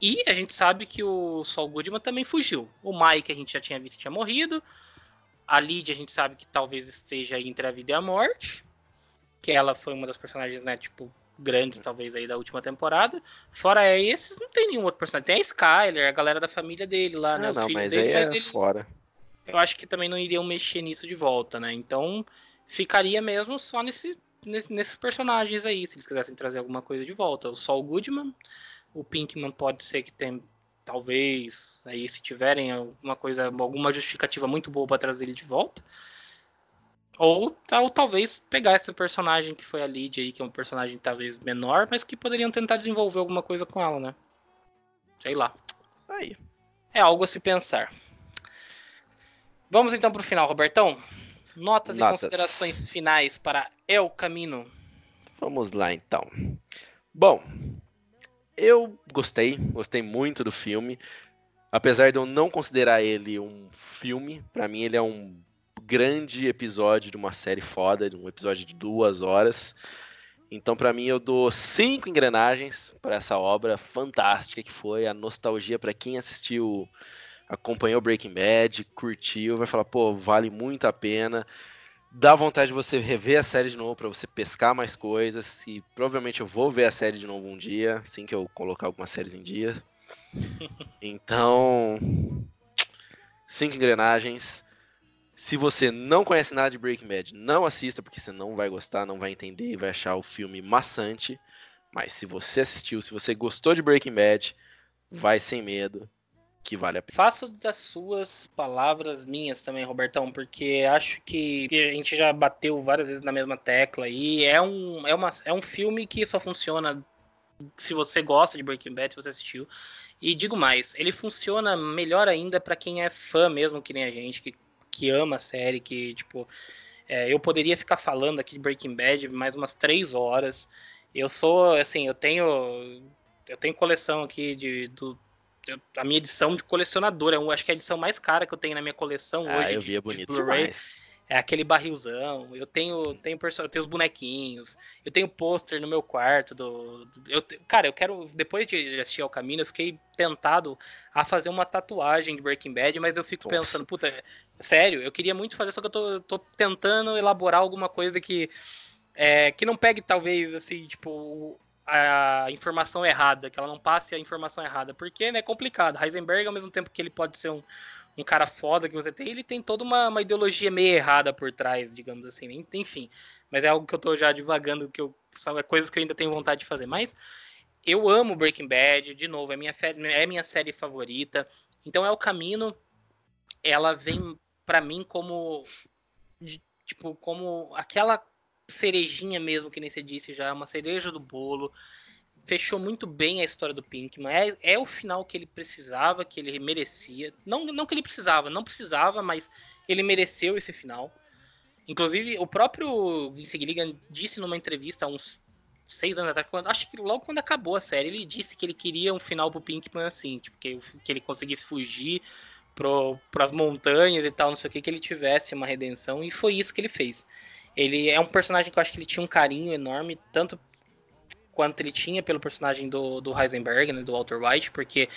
E a gente sabe que o Saul Goodman também fugiu. O Mike a gente já tinha visto que tinha morrido. A Lydia a gente sabe que talvez esteja aí entre a vida e a morte. Que ela foi uma das personagens, né, tipo, grandes talvez aí da última temporada. Fora esses, não tem nenhum outro personagem. Tem a Skyler, a galera da família dele lá, né? Ah, Os não, filhos mas dele, aí mas é eles, fora. Eu acho que também não iriam mexer nisso de volta, né? Então ficaria mesmo só nesse, nesse- nesses personagens aí, se eles quisessem trazer alguma coisa de volta. O Saul Goodman, o Pinkman pode ser que tem, talvez, aí se tiverem alguma coisa, alguma justificativa muito boa para trazer ele de volta. Ou, tal, talvez pegar esse personagem que foi a Lydia aí, que é um personagem talvez menor, mas que poderiam tentar desenvolver alguma coisa com ela, né? Sei lá. Isso aí. É algo a se pensar. Vamos então para o final, Robertão. Notas, e Notas. considerações finais para El Camino. Vamos lá então. Bom, eu gostei, gostei muito do filme. Apesar de eu não considerar ele um filme, pra mim ele é um grande episódio de uma série foda, de um episódio de duas horas. Então, para mim, eu dou cinco engrenagens para essa obra fantástica que foi a nostalgia para quem assistiu, acompanhou Breaking Bad, curtiu, vai falar, pô, vale muito a pena. Dá vontade de você rever a série de novo para você pescar mais coisas. E provavelmente eu vou ver a série de novo um dia, assim que eu colocar algumas séries em dia. Então, cinco engrenagens. Se você não conhece nada de Breaking Bad, não assista, porque você não vai gostar, não vai entender e vai achar o filme maçante. Mas se você assistiu, se você gostou de Breaking Bad, vai sem medo, que vale a pena. Faço das suas palavras minhas também, Robertão, porque acho que a gente já bateu várias vezes na mesma tecla e é um, é uma, é um filme que só funciona se você gosta de Breaking Bad, se você assistiu. E digo mais, ele funciona melhor ainda para quem é fã mesmo, que nem a gente, que, que ama a série, que, tipo, é, eu poderia ficar falando aqui de Breaking Bad mais umas três horas. Eu sou, assim, eu tenho. Eu tenho coleção aqui de, do, a minha edição de colecionador. Eu acho que é a edição mais cara que eu tenho na minha coleção ah, hoje. Eu vi, é bonito demais é aquele barrilzão. Eu tenho, tenho, eu tenho os bonequinhos. Eu tenho pôster no meu quarto. Do, do eu, cara, eu quero. Depois de assistir ao caminho, eu fiquei tentado a fazer uma tatuagem de Breaking Bad, mas eu fico Nossa. pensando, puta, sério, eu queria muito fazer, só que eu tô, tô tentando elaborar alguma coisa que. É, que não pegue, talvez, assim, tipo, a informação errada, que ela não passe a informação errada, porque né, é complicado. Heisenberg, ao mesmo tempo que ele pode ser um, um cara foda que você tem, ele tem toda uma, uma ideologia meio errada por trás, digamos assim. Enfim, mas é algo que eu tô já divagando, que eu, são coisas que eu ainda tenho vontade de fazer. Mas eu amo Breaking Bad, de novo, é minha, é minha série favorita. Então é o caminho, ela vem para mim como de, tipo como aquela cerejinha mesmo que nem você disse já, uma cereja do bolo fechou muito bem a história do Pinkman. É, é o final que ele precisava, que ele merecia. Não, não que ele precisava, não precisava, mas ele mereceu esse final. Inclusive, o próprio Vince Gilligan disse numa entrevista há uns seis anos atrás, quando, acho que logo quando acabou a série, ele disse que ele queria um final pro Pinkman assim, tipo, que, que ele conseguisse fugir pro, pras montanhas e tal, não sei o que, que ele tivesse uma redenção, e foi isso que ele fez. Ele é um personagem que eu acho que ele tinha um carinho enorme, tanto quanto ele tinha pelo personagem do, do Heisenberg, né, do Walter White, porque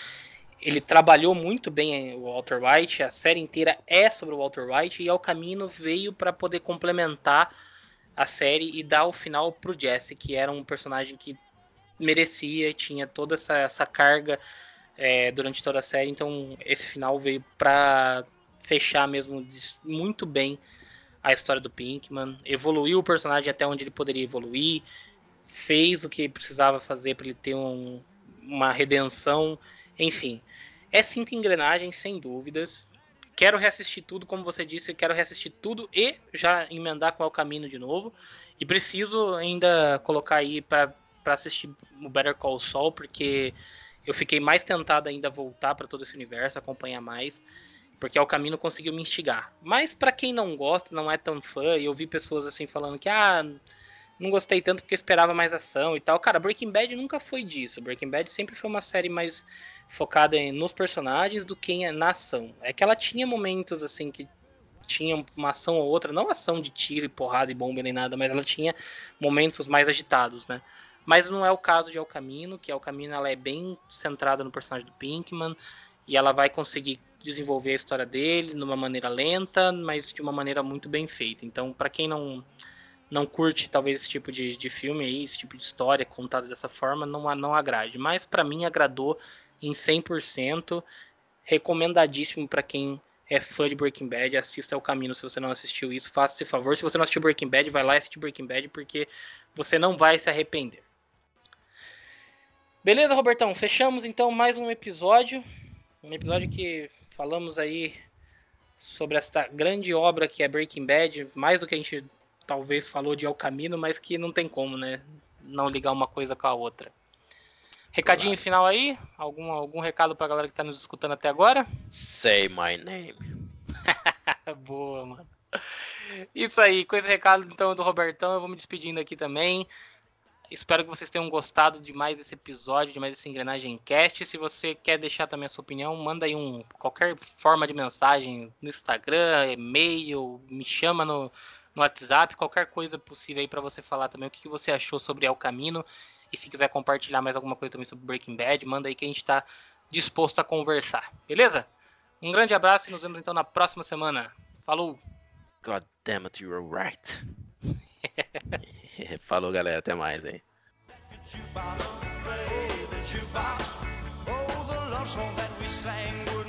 ele trabalhou muito bem o Walter White, a série inteira é sobre o Walter White, e ao caminho veio para poder complementar a série e dar o final pro Jesse, que era um personagem que merecia tinha toda essa, essa carga é, durante toda a série, então esse final veio para fechar mesmo muito bem a história do Pinkman, evoluiu o personagem até onde ele poderia evoluir, fez o que precisava fazer para ele ter um, uma redenção, enfim. É cinco engrenagens, sem dúvidas. Quero reassistir tudo, como você disse, quero reassistir tudo e já emendar com o caminho de novo. E preciso ainda colocar aí para assistir o Better Call Saul, porque eu fiquei mais tentado ainda a voltar para todo esse universo, acompanhar mais, porque o caminho conseguiu me instigar. Mas para quem não gosta, não é tão fã, e eu vi pessoas assim falando que ah, não gostei tanto porque esperava mais ação e tal. Cara, Breaking Bad nunca foi disso. Breaking Bad sempre foi uma série mais focada nos personagens do que na ação. É que ela tinha momentos assim que tinha uma ação ou outra, não ação de tiro e porrada e bomba nem nada, mas ela tinha momentos mais agitados, né? Mas não é o caso de El Camino, que El Camino ela é bem centrada no personagem do Pinkman e ela vai conseguir desenvolver a história dele de uma maneira lenta, mas de uma maneira muito bem feita. Então, para quem não não curte talvez esse tipo de, de filme aí, esse tipo de história contada dessa forma, não, não agrade. Mas para mim agradou em 100%. Recomendadíssimo para quem é fã de Breaking Bad, assista o caminho se você não assistiu isso, faça esse favor. Se você não assistiu Breaking Bad, vai lá assiste Breaking Bad porque você não vai se arrepender. Beleza, Robertão? Fechamos então mais um episódio. Um episódio que falamos aí sobre esta grande obra que é Breaking Bad, mais do que a gente talvez falou de El Camino, mas que não tem como, né? Não ligar uma coisa com a outra. Recadinho claro. final aí? Algum, algum recado pra galera que tá nos escutando até agora? Say my name. Boa, mano. Isso aí, com esse recado então do Robertão, eu vou me despedindo aqui também. Espero que vocês tenham gostado de mais esse episódio, de mais esse Engrenagem Cast. Se você quer deixar também a sua opinião, manda aí um qualquer forma de mensagem no Instagram, e-mail, me chama no, no WhatsApp, qualquer coisa possível aí para você falar também o que, que você achou sobre El Camino. E se quiser compartilhar mais alguma coisa também sobre Breaking Bad, manda aí que a gente está disposto a conversar. Beleza? Um grande abraço e nos vemos então na próxima semana. Falou! God damn it, you were right. Falou, galera. Até mais aí. Oh, the love song that we sang would